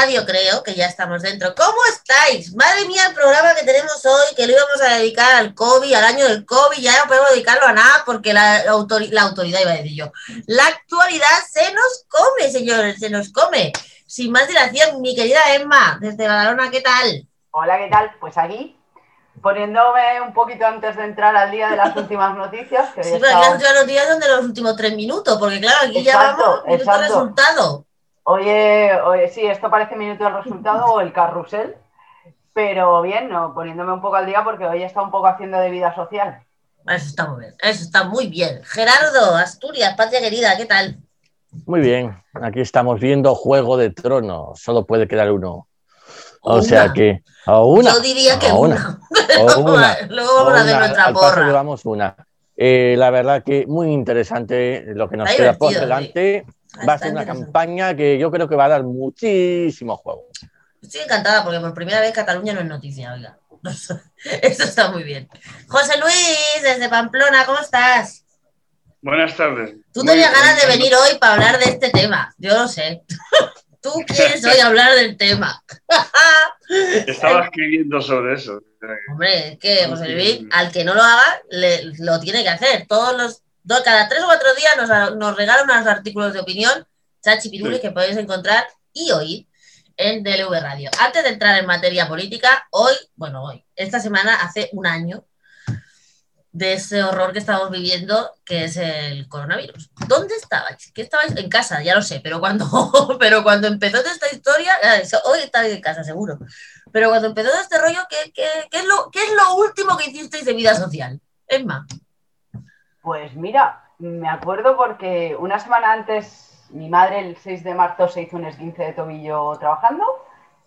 Radio, creo que ya estamos dentro. ¿Cómo estáis? Madre mía, el programa que tenemos hoy, que lo íbamos a dedicar al COVID, al año del COVID, ya no podemos dedicarlo a nada porque la, la autoridad, iba a decir yo, la actualidad se nos come, señores, se nos come. Sin más dilación, mi querida Emma, desde Badalona, ¿qué tal? Hola, ¿qué tal? Pues aquí, poniéndome un poquito antes de entrar al día de las últimas noticias. Que sí, pero las últimas noticias son de los últimos tres minutos, porque claro, aquí exacto, ya vamos minuto resultado. Oye, oye, sí, esto parece minuto del resultado o el carrusel, pero bien, no, poniéndome un poco al día porque hoy está un poco haciendo de vida social. Eso está muy bien, eso está muy bien. Gerardo, Asturias, patria querida, ¿qué tal? Muy bien, aquí estamos viendo Juego de Tronos, solo puede quedar uno. O sea que, a una. Yo diría que una. una. Luego vamos a hacer nuestra porra. Llevamos una. Eh, la verdad que muy interesante lo que nos queda por delante. Va a ser una campaña que yo creo que va a dar muchísimo juego. Estoy encantada porque por primera vez Cataluña no es noticia, oiga. Eso está muy bien. José Luis, desde Pamplona, ¿cómo estás? Buenas tardes. Tú tenías ganas de venir hoy para hablar de este tema, yo lo sé. Tú quieres hoy hablar del tema. Estaba escribiendo sobre eso. Hombre, es que José Luis, al que no lo haga, lo tiene que hacer. Todos los cada tres o cuatro días nos, nos regala unos artículos de opinión, chachi pirules, que podéis encontrar y oír en DLV Radio. Antes de entrar en materia política, hoy, bueno, hoy, esta semana hace un año de ese horror que estamos viviendo, que es el coronavirus. ¿Dónde estabais? ¿Qué estabais? En casa, ya lo sé, pero cuando, pero cuando empezó esta historia, hoy estabais en casa, seguro, pero cuando empezó este rollo, ¿qué, qué, qué, es lo, ¿qué es lo último que hicisteis de vida social? Emma. Pues mira, me acuerdo porque una semana antes mi madre el 6 de marzo se hizo un esguince de tobillo trabajando.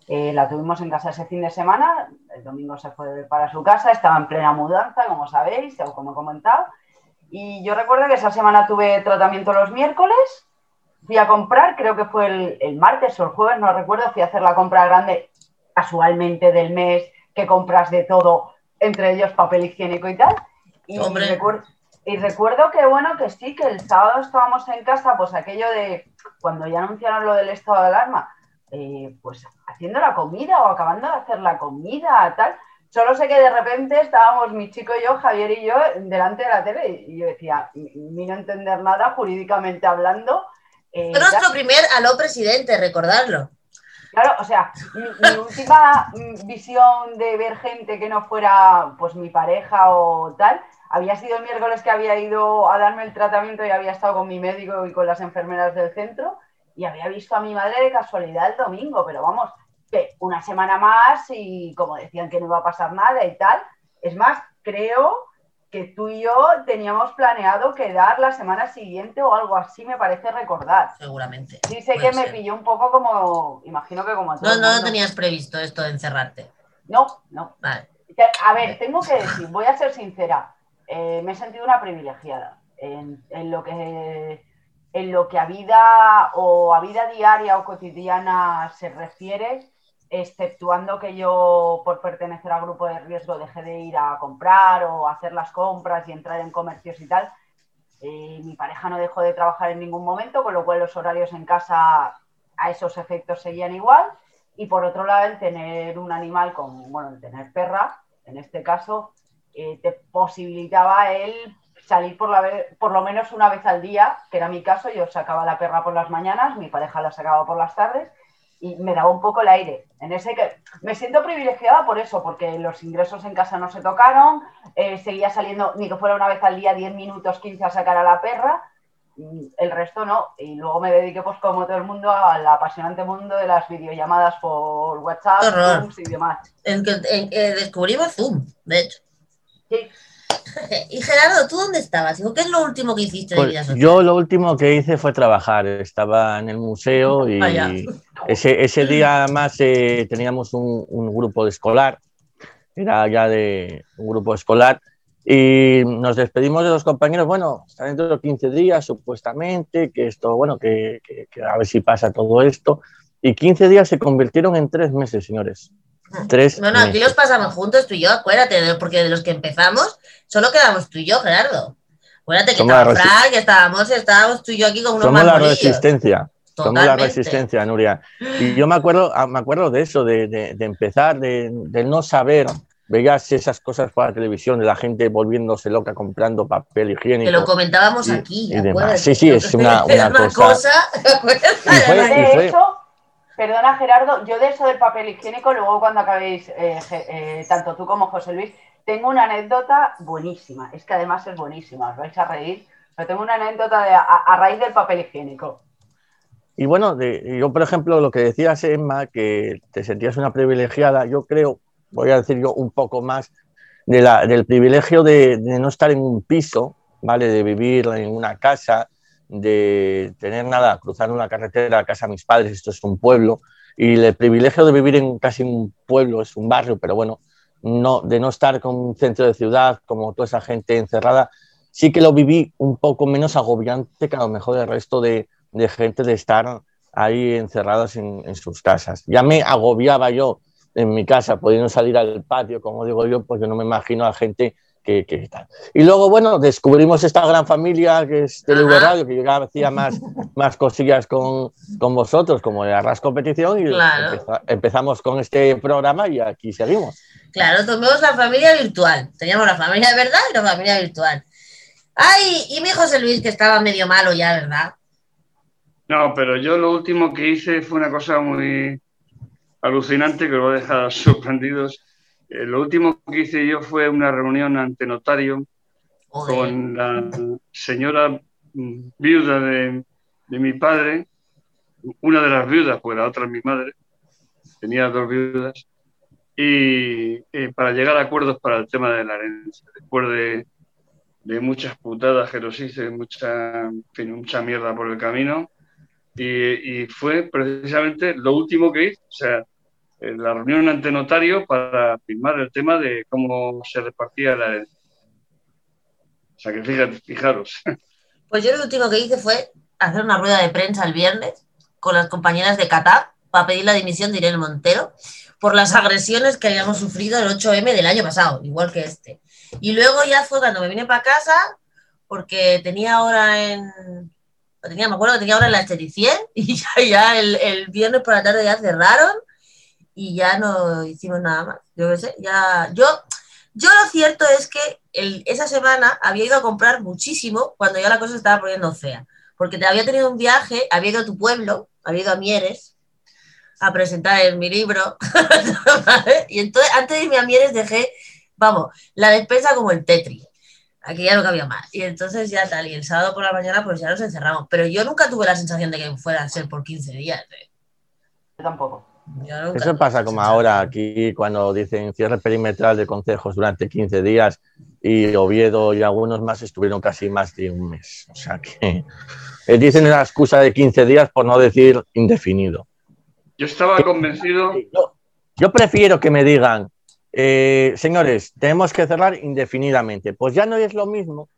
Eh, la tuvimos en casa ese fin de semana, el domingo se fue para su casa, estaba en plena mudanza, como sabéis, o como he comentado. Y yo recuerdo que esa semana tuve tratamiento los miércoles, fui a comprar, creo que fue el, el martes o el jueves, no recuerdo, fui a hacer la compra grande casualmente del mes, que compras de todo, entre ellos papel higiénico y tal. Y Hombre. recuerdo, y recuerdo que bueno, que sí, que el sábado estábamos en casa, pues aquello de cuando ya anunciaron lo del estado de alarma, eh, pues haciendo la comida o acabando de hacer la comida, tal. Solo sé que de repente estábamos mi chico y yo, Javier y yo, delante de la tele y yo decía, ni no entender nada jurídicamente hablando. Eh, nuestro primer aló presidente, recordarlo. Claro, o sea, mi, mi, última visión de ver gente que no fuera pues mi pareja o tal, había sido el miércoles que había ido a darme el tratamiento y había estado con mi médico y con las enfermeras del centro y había visto a mi madre de casualidad el domingo, pero vamos, que una semana más y como decían que no iba a pasar nada y tal. Es más, creo que tú y yo teníamos planeado quedar la semana siguiente o algo así, me parece recordar. Seguramente. Sí, sé que me pilló un poco como, imagino que como a No, no, no tenías previsto esto de encerrarte. No, no. Vale. A ver, tengo que decir, voy a ser sincera eh, me he sentido una privilegiada en, en, lo que en lo que a vida o a vida diaria o cotidiana se refiere, exceptuando que yo por pertenecer al grupo de riesgo dejé de ir a comprar o hacer las compras y entrar en comercios y tal. Eh, mi pareja no dejó de trabajar en ningún momento, con lo cual los horarios en casa a esos efectos seguían igual. Y por otro lado, el tener un animal como, bueno, el tener perra, en este caso, eh, te posibilitaba él salir por, la vez, por lo menos una vez al día, que era mi caso, yo sacaba la perra por las mañanas, mi pareja la sacaba por las tardes y me daba un poco el aire. En ese que me siento privilegiada por eso, porque los ingresos en casa no se tocaron, eh, seguía saliendo ni que fuera una vez al día 10 minutos, 15 a sacar a la perra, el resto no. Y luego me dediqué, pues como todo el mundo, al apasionante mundo de las videollamadas por WhatsApp, Zoom y demás. Que descubrimos Zoom, de hecho. Y Gerardo, ¿tú dónde estabas? ¿Qué es lo último que hiciste pues de vida social? Yo lo último que hice fue trabajar. Estaba en el museo y Vaya. ese, ese, día más eh, teníamos un, un, grupo de escolar. Era ya de un grupo escolar. Y nos despedimos de los compañeros. Bueno, está dentro de 15 días, supuestamente, que esto, bueno, que, que, que a ver si pasa todo esto. Y 15 días se convirtieron en tres meses, señores. Tres no, no, aquí los pasamos juntos tú y yo, acuérdate, porque de los que empezamos solo quedamos tú y yo, Gerardo. Acuérdate que Somos estaba Frank, estábamos, estábamos tú y yo aquí con unos Somos la resistencia. Tomó la resistencia, Nuria. Y yo me acuerdo, ah, me acuerdo de eso, de, de, empezar, de, no saber veías esas cosas por la televisión de la gente volviéndose loca comprando papel higiénico. Que lo comentábamos aquí. Sí, sí, es una, una, cosa. de hecho, perdona Gerardo, yo de eso del papel higiénico, luego cuando acabéis, eh, eh, tanto tú como José Luis, tengo una anécdota buenísima. Es que además es buenísima, os vais a reír. Pero tengo una anécdota de, a, raíz del papel higiénico. Y bueno, yo por ejemplo, lo que decías, Emma, que te sentías una privilegiada, yo creo voy a decir yo un poco más, de del privilegio de, no estar en un piso, ¿vale? De vivir en una casa, de tener nada, cruzar una carretera a casa de mis padres, esto es un pueblo, y el privilegio de vivir en casi un pueblo, es un barrio, pero bueno, no, de no estar con un centro de ciudad, como toda esa gente encerrada, sí que lo viví un poco menos agobiante que a lo mejor el resto de, de gente de estar ahí encerradas en, en, sus casas. Ya me agobiaba yo en mi casa, pudiendo salir al patio, como digo yo, porque no me imagino a gente que, que tal. Y luego, bueno, descubrimos esta gran familia que es TV Radio, que yo ya hacía más, más cosillas con, con vosotros, como de Arras Competición, y empezamos con este programa y aquí seguimos. Claro, tomemos la familia virtual. Teníamos la familia de verdad y la familia virtual. Ay, y mi José Luis, que estaba medio malo ya, ¿verdad? No, pero yo lo último que hice fue una cosa muy, alucinante que os va a dejar sorprendidos. Eh, lo último que hice yo fue una reunión ante notario con la señora mm, viuda de, mi padre, una de las viudas, pues la otra es mi madre, tenía dos viudas, y eh, para llegar a acuerdos para el tema de la herencia, después de, de muchas putadas que los hice, mucha, mucha mierda por el camino, y, y, fue precisamente lo último que hice. O sea, la reunión ante notario para firmar el tema de cómo se repartía la herencia. O sea que fíjate, fijaros. Pues yo lo último que hice fue hacer una rueda de prensa el viernes con las compañeras de Qatar para pedir la dimisión de Irene Montero por las agresiones que habíamos sufrido el 8M del año pasado, igual que este. Y luego ya fue cuando me vine para casa, porque tenía ahora en... Tenía, me acuerdo que tenía ahora en la estética y ya, ya el, el viernes por la tarde ya cerraron y ya no hicimos nada más. Yo qué sé, ya. Yo, yo lo cierto es que esa semana había ido a comprar muchísimo cuando ya la cosa estaba poniendo fea. Porque te había tenido un viaje, había ido a tu pueblo, había ido a Mieres a presentar mi libro. Y entonces, antes de irme a Mieres, dejé, vamos, la despensa como el Tetri. Aquí ya no cabía más. Y entonces ya tal, y el sábado por la mañana pues ya nos encerramos. Pero yo nunca tuve la sensación de que fuera a ser por 15 días. ¿eh? Yo tampoco. Eso pasa como ahora aquí cuando dicen cierre perimetral de consejos durante 15 días y Oviedo y algunos más estuvieron casi más de un mes. O sea que eh, dicen la excusa de 15 días por no decir indefinido. Yo estaba convencido. Yo, prefiero que me digan, eh, señores, tenemos que cerrar indefinidamente. Pues ya no es lo mismo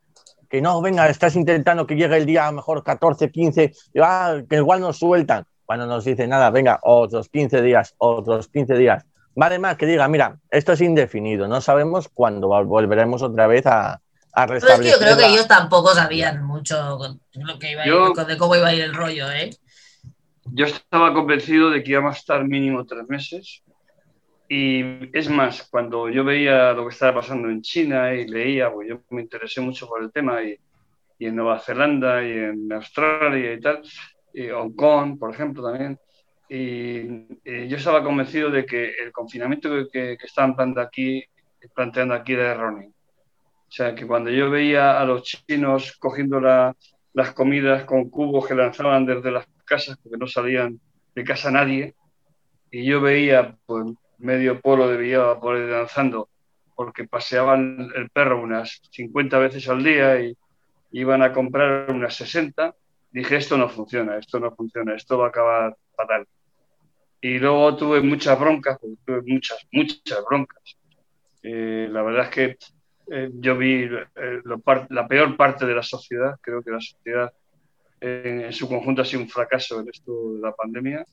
que no, venga, estás intentando que llegue el día a mejor 14, 15, ah, que igual nos sueltan cuando nos dice nada, venga, otros 15 días, otros 15 días. Vale más que diga, mira, esto es indefinido, no sabemos cuándo volveremos otra vez a, a restablecer. yo creo que ellos tampoco sabían mucho lo que iba de cómo iba a ir el rollo, ¿eh? Yo estaba convencido de que íbamos a estar mínimo tres meses. Y es más, cuando yo veía lo que estaba pasando en China y leía, pues yo me interesé mucho por el tema y, y en Nueva Zelanda y en Australia y tal, y Hong Kong, por ejemplo, también. Y, yo estaba convencido de que el confinamiento que, que, estaban planteando aquí, planteando aquí era erróneo. O sea, que cuando yo veía a los chinos cogiendo las comidas con cubos que lanzaban desde las casas, porque no salían de casa nadie, y yo veía pues, medio polo de ahí danzando, porque paseaban el perro unas 50 veces al día y iban a comprar unas 60, dije, esto no funciona, esto no funciona, esto va a acabar fatal. Y luego tuve muchas broncas, tuve muchas, muchas broncas. Eh, la verdad es que eh, yo vi eh, la peor parte de la sociedad, creo que la sociedad en su conjunto ha sido un fracaso en esto de la pandemia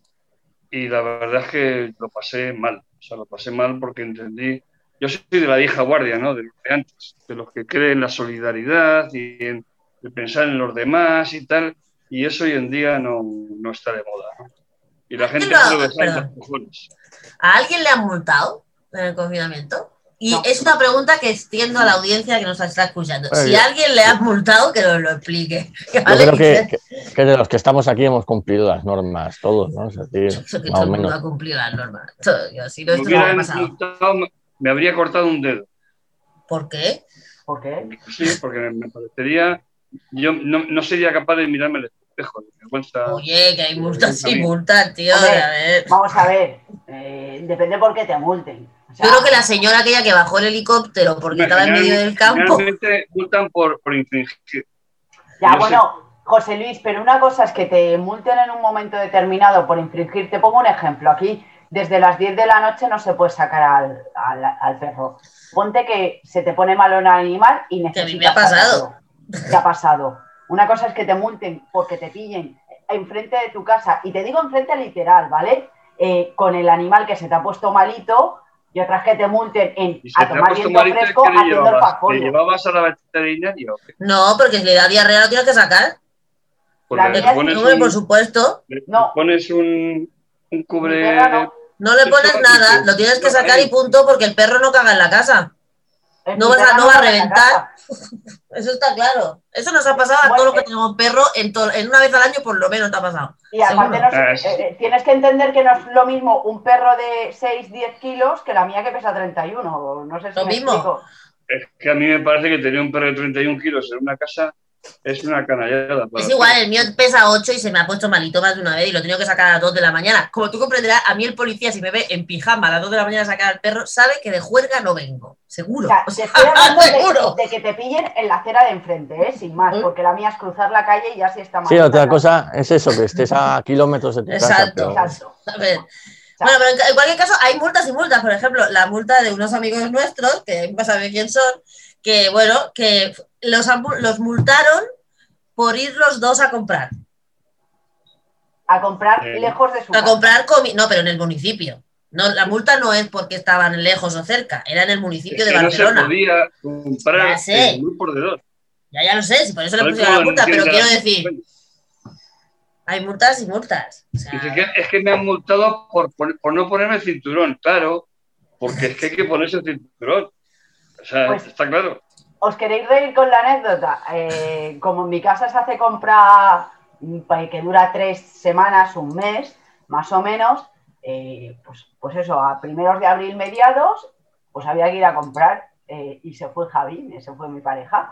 y la verdad es que lo pasé mal, o sea, lo pasé mal porque entendí, yo soy de la vieja guardia, ¿no? De los de antes, de los que creen en la solidaridad y en pensar en los demás y tal, y eso hoy en día no, no está de moda. ¿no? Y la gente lo cojones. ¿A alguien le han multado en el confinamiento? Y No. es una pregunta que extiendo a la audiencia que nos está escuchando. Si yo- a alguien le han multado, que nos lo explique. Yo creo que, que- que de los que estamos aquí hemos cumplido las normas, todos, ¿no? Es decir, Eso que más todo o el mundo menos. ha cumplido las normas. Todo, yo, si no, Me esto no pasado. multado, me habría cortado un dedo. ¿Por qué? ¿Por qué? Sí, porque me parecería. Yo no, no sería capaz de mirarme al espejo. de vergüenza. Oye, que hay multas y multas, tío. Hombre, a ver. Vamos a ver, eh, depende por qué te multen. O sea, Yo creo que la señora aquella que bajó el helicóptero porque estaba en medio del campo. Generalmente multan por, por infringir. Ya, no bueno, José Luis, pero una cosa es que te multen en un momento determinado por infringir. Te pongo un ejemplo. Aquí, desde las 10 de la noche no se puede sacar al, al, al perro. Ponte que se te pone malo un animal y Que a mí necesitas me ha pasado. Te ha pasado. Una cosa es que te multen porque te pillen enfrente de tu casa, y te digo enfrente literal, ¿vale? Eh, con el animal que se te ha puesto malito, y otras que te multen en a te ha tomar puesto viento malito, fresco ¿qué le haciendo el llevabas? ¿Le fafolio. llevabas a la veterinaria? No, porque si le da diarrea lo tienes que sacar. Porque La le mía- pones, Hombre, por supuesto. le No. pones un, un cubre. no. No le pones es nada, lo tienes que sacar y punto porque el perro no caga en la casa. No mi vas a- perra no va a reventar. Eso está claro. Eso nos ha pasado a Bueno, todos los que eh. tenemos perro en, una vez al año, por lo menos te ha pasado. Y aparte, Ah, eh, eh, tienes que entender que no es lo mismo un perro de 6, 10 kilos que la mía que pesa 31. No sé si Lo me mismo. explico. Es que a mí me parece que tener un perro de 31 kilos en una casa es una canallada. Es igual, el mío pesa 8 y se me ha puesto malito más de una vez y lo he tenido que sacar a las 2 de la mañana. Como tú comprenderás, a mí el policía, si me ve en pijama a las 2 de la mañana sacar al perro, sabe que de juerga no vengo. Seguro. O sea, O te sea, estoy hablando seguro. de, de que te pillen en la acera de enfrente, ¿eh? sin más, ¿Eh? porque la mía es cruzar la calle y ya sí está mal. Sí, otra cosa es eso, que estés a kilómetros de tu casa. Exacto. pero- Exacto. A ver. Bueno, pero en, cualquier caso hay multas y multas. Por ejemplo, la multa de unos amigos nuestros, que no sabe quién son, que bueno, que los, los multaron por ir los dos a comprar. A comprar Eh, lejos de su A casa. comprar comida. No, pero en el municipio. No, la multa no es porque estaban lejos o cerca, era en el municipio Es de que no se Barcelona. podía comprar Ya sé. en por. Ya, ya lo sé, si por eso le pusieron la multa, pero quiero la- decir, hay multas y multas. O sea, Dice que es que me han multado por, por, por no ponerme el cinturón, claro, porque es que hay que ponerse el cinturón. O sea, Pues- está claro. ¿Os queréis reír con la anécdota? Eh, como en mi casa se hace compra mm, pa- que dura tres semanas, un mes, más o menos, eh, pues, pues eso, a primeros de abril mediados, pues había que ir a comprar eh, y se fue Javi, ese fue mi pareja.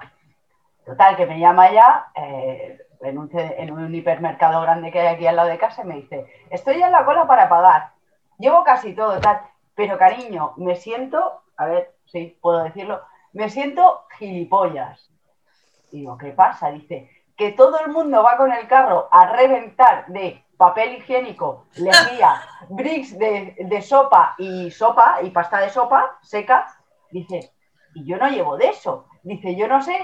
Total, que me llama ya en, un, en un hipermercado grande que hay aquí al lado de casa y me dice, estoy en la cola para pagar, llevo casi todo, tal, pero cariño, me siento, a ver, sí, puedo decirlo, me siento gilipollas. Digo, ¿qué pasa? Dice, que todo el mundo va con el carro a reventar de papel higiénico, lejía, bricks de, de sopa y sopa y pasta de sopa seca. Dice, y yo no llevo de eso. Dice, yo no sé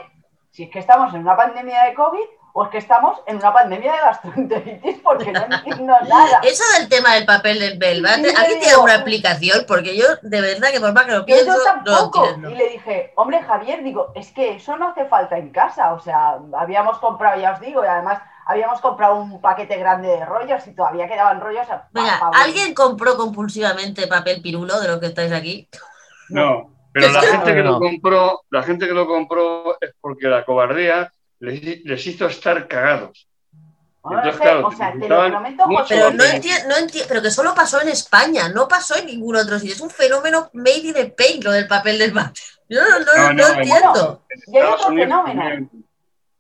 si es que estamos en una pandemia de COVID o es que estamos en una pandemia de gastroenteritis porque no entiendo nada. Eso del tema del papel del Belva, ¿alguien tiene alguna explicación? Porque yo, de verdad, que por más que lo Yo pienso, no no lo tampoco. y le dije, hombre, Javier, digo, es que eso no hace falta en casa. O sea, habíamos comprado, ya os digo, y además habíamos comprado un paquete grande de rollos y todavía quedaban rollos. pa- Venga, ¿alguien compró compulsivamente papel pirulo de los que estáis aquí? No, pero la gente que No. lo compró, la gente que lo compró es porque la cobardía les, les hizo estar cagados. No lo Entonces, sé, claro, o sea, te lo necesitaban prometo, mucho José Pero Luis. no papel. entiendo, no enti- pero que solo pasó en España, no pasó en ningún otro sitio. Es un fenómeno made in Spain lo del papel del váter. Yo no, no, No, no no, entiendo. En Y hay otro fenómeno.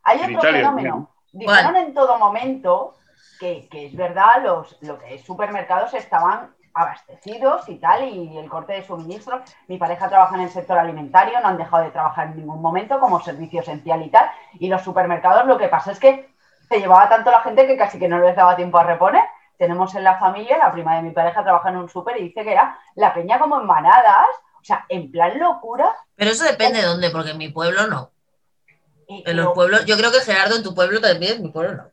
Hay otro Italia fenómeno. Dijeron en todo momento que, que es verdad, los, lo que es supermercados estaban abastecidos y tal, y el corte de suministro. Mi pareja trabaja en el sector alimentario, no han dejado de trabajar en ningún momento como servicio esencial y tal. Y los supermercados lo que pasa es que se llevaba tanto la gente que casi que no les daba tiempo a reponer. Tenemos en la familia, la prima de mi pareja trabaja en un súper y dice que era la peña como en manadas, o sea, en plan locura. Pero eso depende de dónde, porque en mi pueblo no. En los pueblos, yo creo que Gerardo, en tu pueblo también, en mi pueblo no.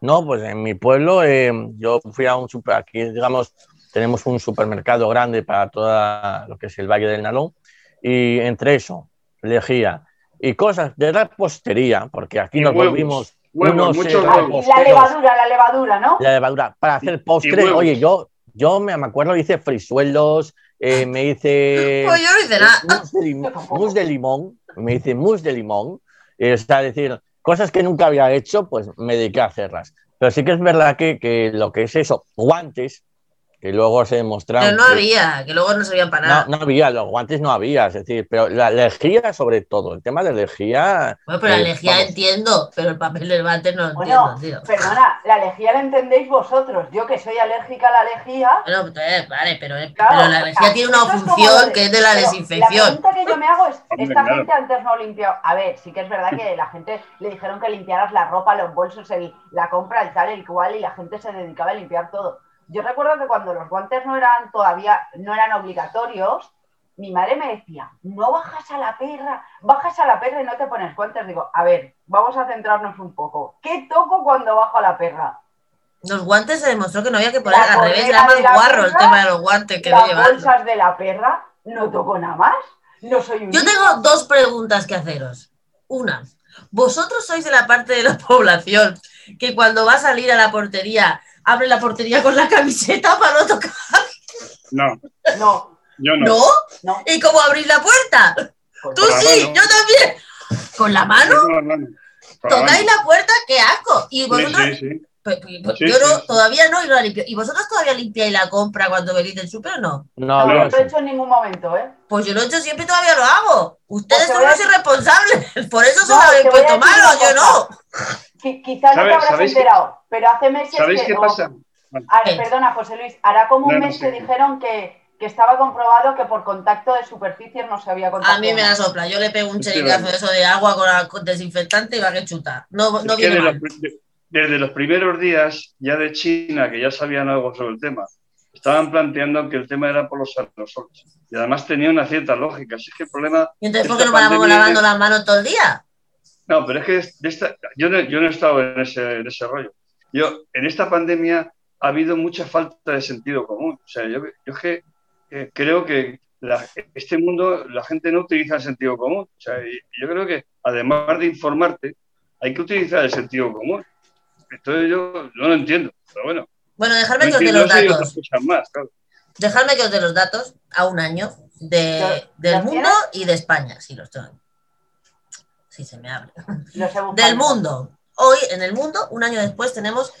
No, pues en mi pueblo eh, yo fui a un super, aquí digamos, tenemos un supermercado grande para todo lo que es el Valle del Nalón y entre eso, lejía y cosas de repostería, porque aquí Y nos huevos. volvimos Huevos, unos, muchos eh, la levadura, la levadura, ¿no? la levadura para hacer postre. Oye, yo, yo me me acuerdo, hice frisuelos, eh, me hice Pues yo no hice nada. mousse de, lim- mousse de limón, me hice mousse de limón, eh, o sea, es decir, cosas que nunca había hecho, pues me dediqué a hacerlas. Pero sí que es verdad que, que lo que es eso, guantes, que luego se demostraron. Pero no que- había, que luego no servían para No, nada. no había, los guantes no había, es decir, pero la lejía sobre todo, el tema de lejía. Bueno, pero la eh, lejía vamos, entiendo, pero el papel del váter no lo Bueno, entiendo, tío. perdona, la lejía la entendéis vosotros. Yo que soy alérgica a la lejía. Bueno, eh, vale, pero, eh, Claro, pero la lejía tiene una función de- que es de la desinfección. La pregunta que yo me hago es, esta claro. gente antes no limpió. A ver, sí que es verdad que la gente le dijeron que limpiaras la ropa, los bolsos, el- la compra, el tal, el cual, y la gente se dedicaba a limpiar todo. Yo recuerdo que cuando los guantes no eran todavía, no eran obligatorios, mi madre me decía, no bajas a la perra, bajas a la perra y no te pones guantes. Digo, a ver, vamos a centrarnos un poco. ¿Qué toco cuando bajo a la perra? Los guantes se demostró que no había que poner La al revés, era más guarro el tema de los guantes que no Las llevarlos. bolsas de la perra, no toco nada más. No soy un Yo tengo dos preguntas que haceros. Una, vosotros sois de la parte de la población que cuando va a salir a la portería, abre la portería con la camiseta para no tocar. No, No, yo no. ¿No? no. ¿Y cómo abrís la puerta? pues Tú sí, mano. yo también. ¿Con la mano? Con la mano. Con la ¿Tocáis mano. la puerta? ¡Qué asco! Y Sí, vosotros, sí, sí. Pues- pues Sí, yo no, sí, sí. todavía no y no la limpio. ¿Y vosotros todavía limpiáis la compra cuando venís del súper o no? No, No, lo sí. he hecho en ningún momento, ¿eh? Pues yo lo he hecho siempre y todavía lo hago. Ustedes Pues son los irresponsables. Por eso se No, lo habéis puesto decir malo, una yo no. Qui- Quizá no ¿Sabe- te habrás enterado, pero hace meses ¿Sabéis que... qué pasa? Ah, perdona, José Luis, hará como un No, no mes sé. que dijeron que, que estaba comprobado que por contacto de superficies no se había contagiado. A mí me la sopla. Yo le pego un Sí, vale. de eso de agua con, la- con desinfectante y va que chuta. No, no viene mal. los- de- desde los primeros días ya de China, que ya sabían algo sobre el tema, estaban planteando que el tema era por los aerosoles. Y además tenía una cierta lógica. Así que el problema. ¿Y entonces por qué no pandemia lavando es- las manos todo el día? No, pero es que de esta, yo, no, yo no he estado en ese, en ese rollo. Yo, en esta pandemia ha habido mucha falta de sentido común. O sea, yo, yo es que eh, creo que la- este mundo, la gente no utiliza el sentido común. O sea, yo creo que además de informarte, hay que utilizar el sentido común. Entonces yo no lo entiendo, pero bueno. Bueno, No dejadme que os dé los datos. más, claro. Dejadme que os dé los datos a un año de, ¿Los- del mundo y de España. Sí, los tengo. Se me buscar. Del mundo. Hoy, en el mundo, un año después, tenemos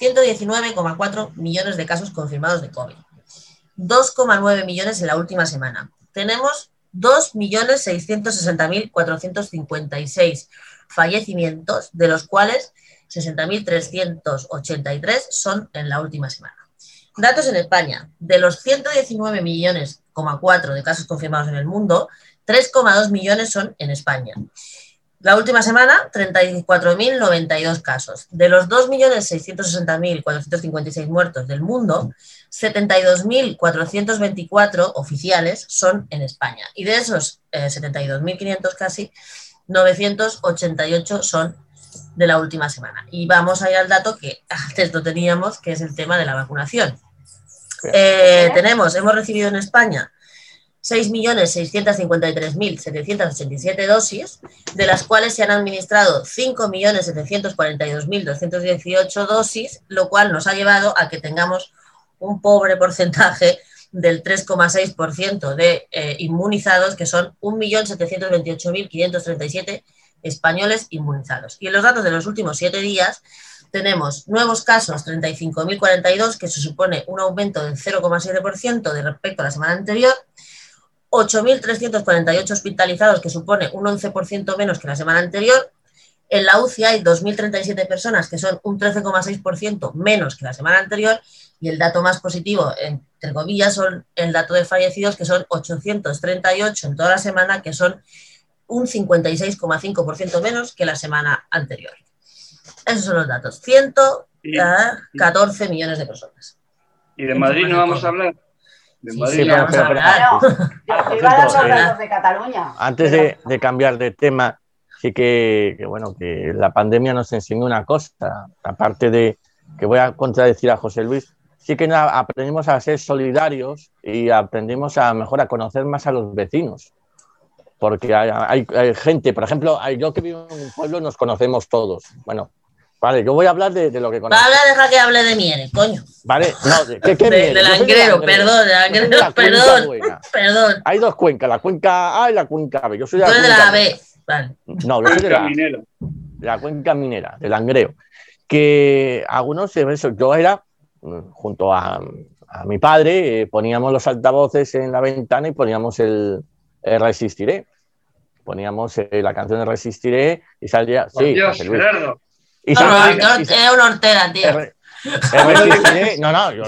119,4 millones de casos confirmados de COVID. 2,9 millones en la última semana. Tenemos 2.660.456 fallecimientos, de los cuales 60.383 son en la última semana. Datos en España. De los 119 millones, de casos confirmados en el mundo, 3,2 millones son en España. La última semana, 34.092 casos. De los 2.660.456 muertos del mundo, 72.424 oficiales son en España. Y de esos eh, 72.500 casi, 988 son de la última semana. Y vamos a ir al dato que antes no teníamos, que es el tema de la vacunación. Eh, tenemos, hemos recibido en España 6.653.787 dosis, de las cuales se han administrado 5.742.218 dosis, lo cual nos ha llevado a que tengamos un pobre porcentaje del 3,6% de eh, inmunizados, que son 1.728.537 españoles inmunizados. Y en los datos de los últimos siete días tenemos nuevos casos, 35.042, que se supone un aumento del 0,7% de respecto a la semana anterior, 8.348 hospitalizados, que supone un 11% menos que la semana anterior. En la UCI hay 2.037 personas, que son un 13,6% menos que la semana anterior. Y el dato más positivo, entre comillas, son el dato de fallecidos, que son 838 en toda la semana, que son un 56,5% menos que la semana anterior. Esos son los datos. 114 millones de personas. ¿Y de Madrid no vamos a hablar? De Sí, Madrid sí, iba a dar los de Cataluña. Antes de, de cambiar de tema, sí que, que, bueno, que la pandemia nos enseñó una cosa, aparte de que voy a contradecir a José Luis, sí que aprendimos a ser solidarios y aprendimos a mejor a conocer más a los vecinos. Porque hay, hay- hay gente, por ejemplo, yo que vivo en un pueblo nos conocemos todos. Bueno, Vale, yo voy a hablar de, de lo que conozco. hablar, deja que hable de Mieres, coño. Vale, no, de, ¿qué, qué De, Mieres? de Langrero, Langreo. perdón, de de Langrero, la perdón, buena. perdón. Hay dos cuencas, la cuenca A y la cuenca B. Yo soy de la de la B. Vale. No, yo soy de la, de la cuenca minera, del Langreo. Que algunos, yo era, junto a, a mi padre, eh, poníamos los altavoces en la ventana y poníamos el, el Resistiré. Poníamos eh, la canción de Resistiré y salía. Por Sí, Dios, Luis. Gerardo. Y No, no, sa- es una hortera, tío. Resistiré- no, no, yo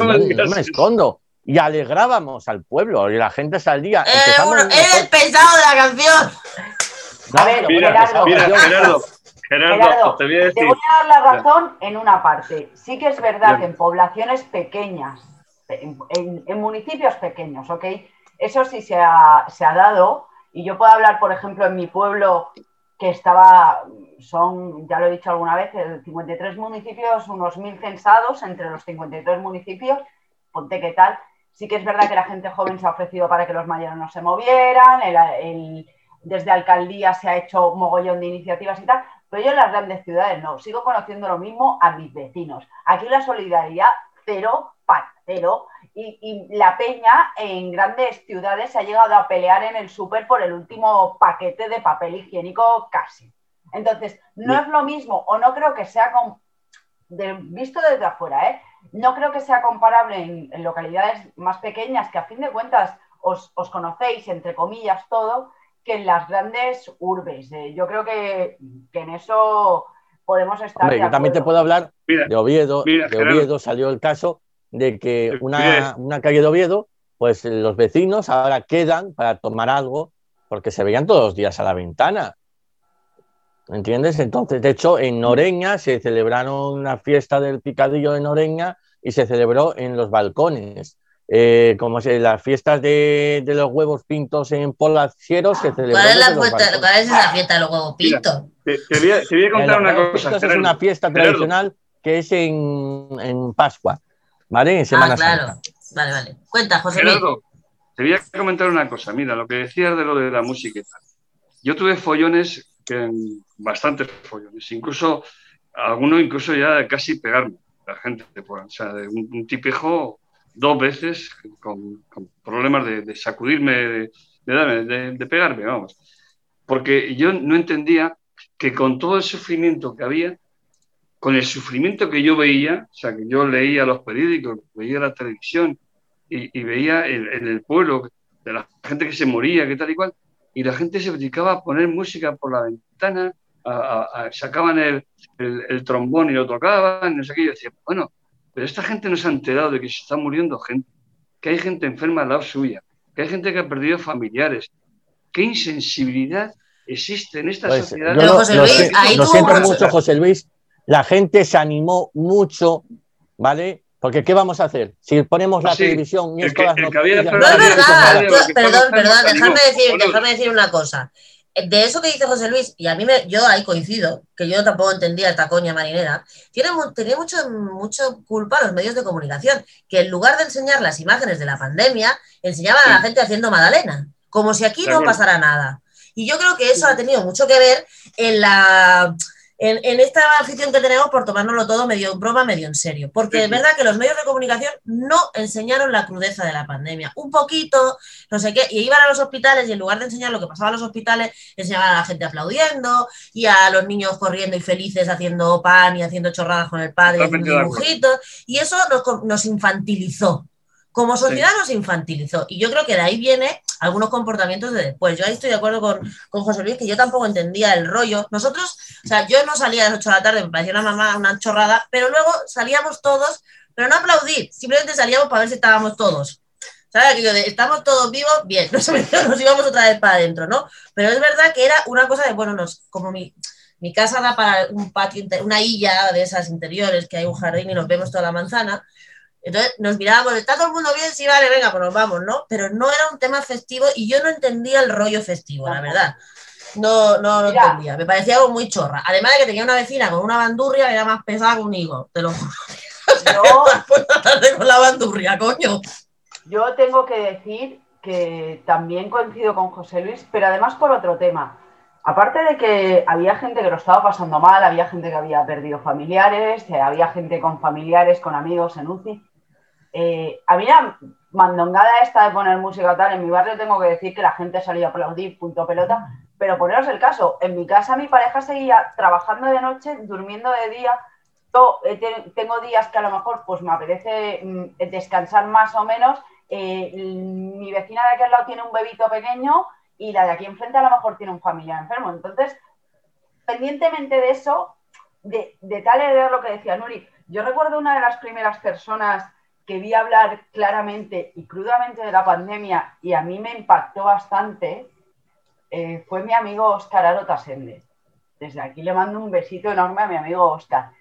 me escondo. Y alegrábamos al pueblo y la gente salía. Eres, empezamos uno- nosotros- eres el pesado de la canción. No, A ver, Mira, Gerardo, mira. Gerardo, Gerardo, Gerardo, te voy a decir. Te voy a dar la razón en una parte. Sí que es verdad Bien. que en poblaciones pequeñas, en, en- en municipios pequeños, ¿ok? Eso sí se ha, se ha dado. Y yo puedo hablar, por ejemplo, en mi pueblo, que estaba, son, ya lo he dicho alguna vez, el 53 municipios, unos 1.000 censados entre los 53 municipios. Ponte qué tal. Sí que es verdad que la gente joven se ha ofrecido para que los mayores no se movieran, el- desde alcaldía se ha hecho mogollón de iniciativas y tal, pero yo en las grandes ciudades no, sigo conociendo lo mismo a mis vecinos. Aquí la solidaridad cero, para cero, y, y la peña en grandes ciudades se ha llegado a pelear en el súper por el último paquete de papel higiénico casi. Entonces, no Bien. es lo mismo, o no creo que sea con, de- visto desde afuera, ¿eh? no creo que sea comparable en, en localidades más pequeñas, que a fin de cuentas os, os conocéis, entre comillas, todo, que en las grandes urbes. Eh, yo creo que, que en eso podemos estar. Hombre, de yo también te puedo hablar Mira, de Oviedo. Mira, de. Oviedo salió el caso de que una, una calle de Oviedo, pues los vecinos ahora quedan para tomar algo porque se veían todos los días a la ventana. ¿Entiendes? Entonces, de hecho, en Noreña se celebraron una fiesta del picadillo de Noreña y se celebró en los balcones. Eh, como se, las fiestas de, de los huevos pintos en Polacieros se celebraron. ¿Cuál es, la en los fiesta, balcones. ¿Cuál es esa fiesta de los huevos Mira. pintos? te, te voy a, te voy a contar una cosa. es una fiesta Gerardo. tradicional que es en, en Pascua, ¿vale? En Semana Ah, claro. Santa. Vale, vale. Cuenta, José. Gerardo, te voy a comentar una cosa. Mira, lo que decías de lo de la música y tal. Yo tuve follones, que, bastantes follones, incluso algunos incluso ya casi pegarme, la gente, o sea, de un, un tipejo dos veces con, problemas de, sacudirme, de, de de- pegarme, vamos. Porque yo no entendía que con todo el sufrimiento que había, con el sufrimiento que yo veía, o sea, que yo leía los periódicos, veía la televisión y, veía en, en el pueblo de la gente que se moría, que tal y cual, y la gente se dedicaba a poner música por la ventana, a- a- a- sacaban el, el- el trombón y lo tocaban, no sé qué, y yo decía, bueno, pero esta gente no se ha enterado de que se está muriendo gente, que hay gente enferma al lado suya, que hay gente que ha perdido familiares. ¿Qué insensibilidad existe en esta Pues, sociedad? yo Pero, lo, José lo Luis, lo tú- siento mucho, José Luis. La gente se animó mucho, ¿vale? Porque ¿qué vamos a hacer? Si ponemos la Sí, televisión y es que- con las noticias, No lo que perdón, perdón, déjame decir, déjame decir una cosa. De eso que dice José Luis, y a mí me, yo ahí coincido, que yo tampoco entendía esta coña marinera, tiene, tenía mucho, mucho culpa los medios de comunicación, que en lugar de enseñar las imágenes de la pandemia, enseñaban a la gente haciendo Magdalena, como si aquí no pasara nada. Y yo creo que eso ha tenido mucho que ver en la en, en esta afición que tenemos por tomárnoslo todo medio en broma, medio en serio. Porque Sí, es verdad que los medios de comunicación no enseñaron la crudeza de la pandemia. Un poquito, no sé qué, y iban a los hospitales y en lugar de enseñar lo que pasaba en los hospitales, enseñaban a la gente aplaudiendo y a los niños corriendo y felices haciendo pan y haciendo chorradas con el padre, y haciendo dibujitos, y eso nos, nos infantilizó. Como sociedad nos infantilizó. Y yo creo que de ahí viene algunos comportamientos de después. Yo ahí estoy de acuerdo con, con José Luis, que yo tampoco entendía el rollo. Nosotros, o sea, yo no salía a las 8 de la tarde, me parecía una mamá, una chorrada, pero luego salíamos todos, pero no aplaudir, simplemente salíamos para ver si estábamos todos. ¿Sabes? De estamos todos vivos, bien, nos, nos íbamos otra vez para adentro, ¿no? Pero es verdad que era una cosa de, bueno, nos, como mi, mi casa da para un patio, una isla de esas interiores, que hay un jardín y nos vemos toda la manzana. Entonces nos mirábamos, ¿está todo el mundo bien? Sí, vale, venga, pues nos vamos, ¿no? Pero no era un tema festivo y yo no entendía el rollo festivo, la verdad. No, no lo entendía. Me parecía algo muy chorra. Además de que tenía una vecina con una bandurria que era más pesada que un higo. Te lo juro. Tarde con la bandurria, coño. yo tengo que decir que también coincido con José Luis, pero además por otro tema. Aparte de que había gente que lo estaba pasando mal, había gente que había perdido familiares, había gente con familiares, con amigos en UCI. Eh, había mandongada esta de poner música tal. En mi barrio tengo que decir que la gente salía a aplaudir, punto pelota. Pero poneros el caso, en mi casa mi pareja seguía trabajando de noche, durmiendo de día. Eh, tengo días que a lo mejor pues me apetece mm, descansar más o menos. Eh, mi vecina de aquel lado tiene un bebito pequeño y la de aquí enfrente a lo mejor tiene un familiar enfermo. Entonces, pendientemente de eso, de, tal era lo que decía Nuri, yo recuerdo una de las primeras personas que vi hablar claramente y crudamente de la pandemia y a mí me impactó bastante, eh, fue mi amigo Oscar Arotasende. Desde aquí le mando un besito enorme a mi amigo Oscar.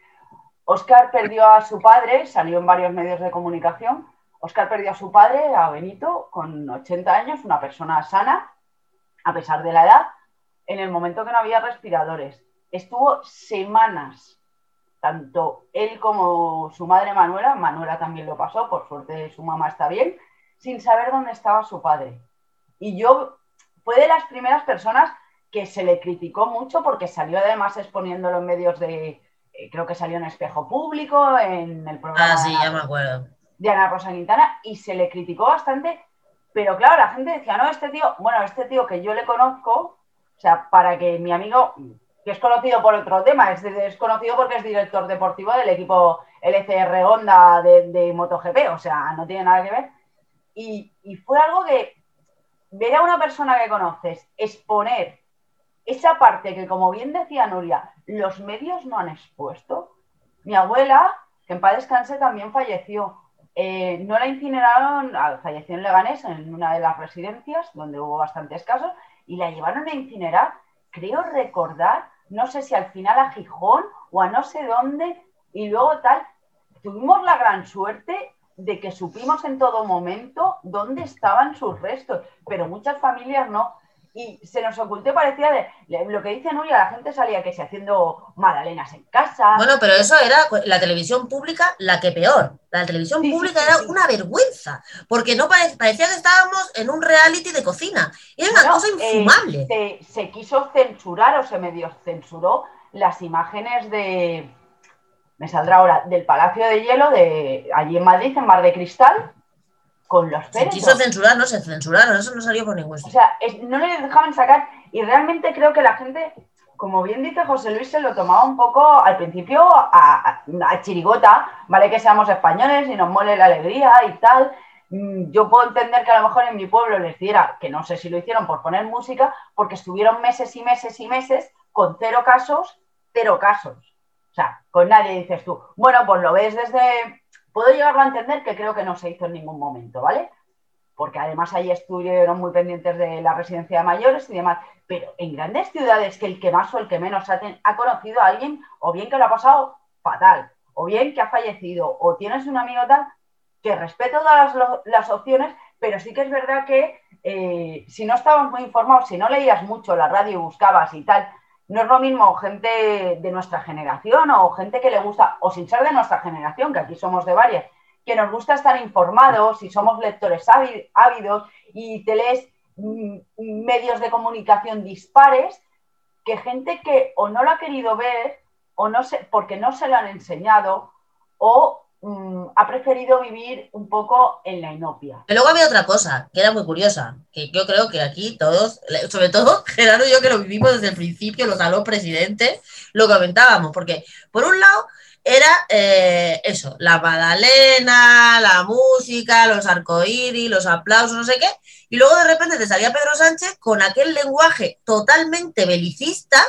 Oscar perdió a su padre, salió en varios medios de comunicación. Oscar perdió a su padre, a Benito, con 80 años, una persona sana, a pesar de la edad, en el momento que no había respiradores. Estuvo semanas tanto él como su madre Manuela, Manuela también lo pasó, por suerte su mamá está bien, sin saber dónde estaba su padre. Y yo fue de las primeras personas que se le criticó mucho porque salió además exponiéndolo en medios de, eh, creo que salió en Espejo Público, en el programa ah, sí, ya me acuerdo. de Ana Rosa Quintana, y se le criticó bastante, pero claro, la gente decía, no, este tío, bueno, este tío que yo le conozco, o sea, para que mi amigo que es conocido por otro tema, es, conocido porque es director deportivo del equipo LCR Honda de, MotoGP, o sea, no tiene nada que ver. Y, fue algo que ver a una persona que conoces exponer esa parte que, como bien decía Nuria, los medios no han expuesto. Mi abuela, que en paz descanse, también falleció. Eh, no la incineraron, ah, falleció en Leganés, en una de las residencias, donde hubo bastantes casos, y la llevaron a incinerar, creo recordar, no sé si al final a Gijón o a no sé dónde, y luego tal, tuvimos la gran suerte de que supimos en todo momento dónde estaban sus restos, pero muchas familias no. Y se nos ocultó, parecía de, lo que dice Nuria, la gente salía que se haciendo magdalenas en casa. Bueno, pero eso era la televisión pública la que peor. La televisión pública era una vergüenza, porque no parecía que estábamos en un reality de cocina. Era una cosa eh, infumable. se, quiso censurar o se medio censuró las imágenes de, me saldrá ahora, del Palacio de Hielo de allí en Madrid, en Mar de Cristal, con los Se quiso censurar, no se censuraron, eso no salió por ningún sitio. O sea, no le dejaban sacar y realmente creo que la gente, como bien dice José Luis, se lo tomaba un poco al principio a, chirigota, ¿vale? Que seamos españoles y nos mole la alegría y tal. Mm, yo puedo entender que a lo mejor en mi pueblo les diera, que no sé si lo hicieron por poner música, porque estuvieron meses y meses y meses con cero casos, cero casos. O sea, con nadie dices tú, bueno, pues lo ves desde Puedo llegarlo a entender que creo que no se hizo en ningún momento, ¿vale? Porque además ahí estuvieron muy pendientes de la residencia de mayores y demás. Pero en grandes ciudades que el que más o el que menos ha, conocido a alguien, o bien que lo ha pasado fatal, o bien que ha fallecido, o tienes un amigo tal, que respeto todas las, opciones, pero sí que es verdad que eh, si no estabas muy informado, si no leías mucho la radio buscabas y tal, no es lo mismo gente de nuestra generación o gente que le gusta, o sin ser de nuestra generación, que aquí somos de varias, que nos gusta estar informados y somos lectores ávidos y te lees mm, medios de comunicación dispares, que gente que o no lo ha querido ver o no sé, porque no se lo han enseñado o Mm, ha preferido vivir un poco en la inopia. Y luego había otra cosa que era muy curiosa, que yo creo que aquí todos, sobre todo Gerardo y yo que lo vivimos desde el principio, los aló presidentes, lo comentábamos, porque por un lado era eh, eso, la magdalena, la música, los arcoíris, los aplausos, no sé qué, y luego de repente te salía Pedro Sánchez con aquel lenguaje totalmente belicista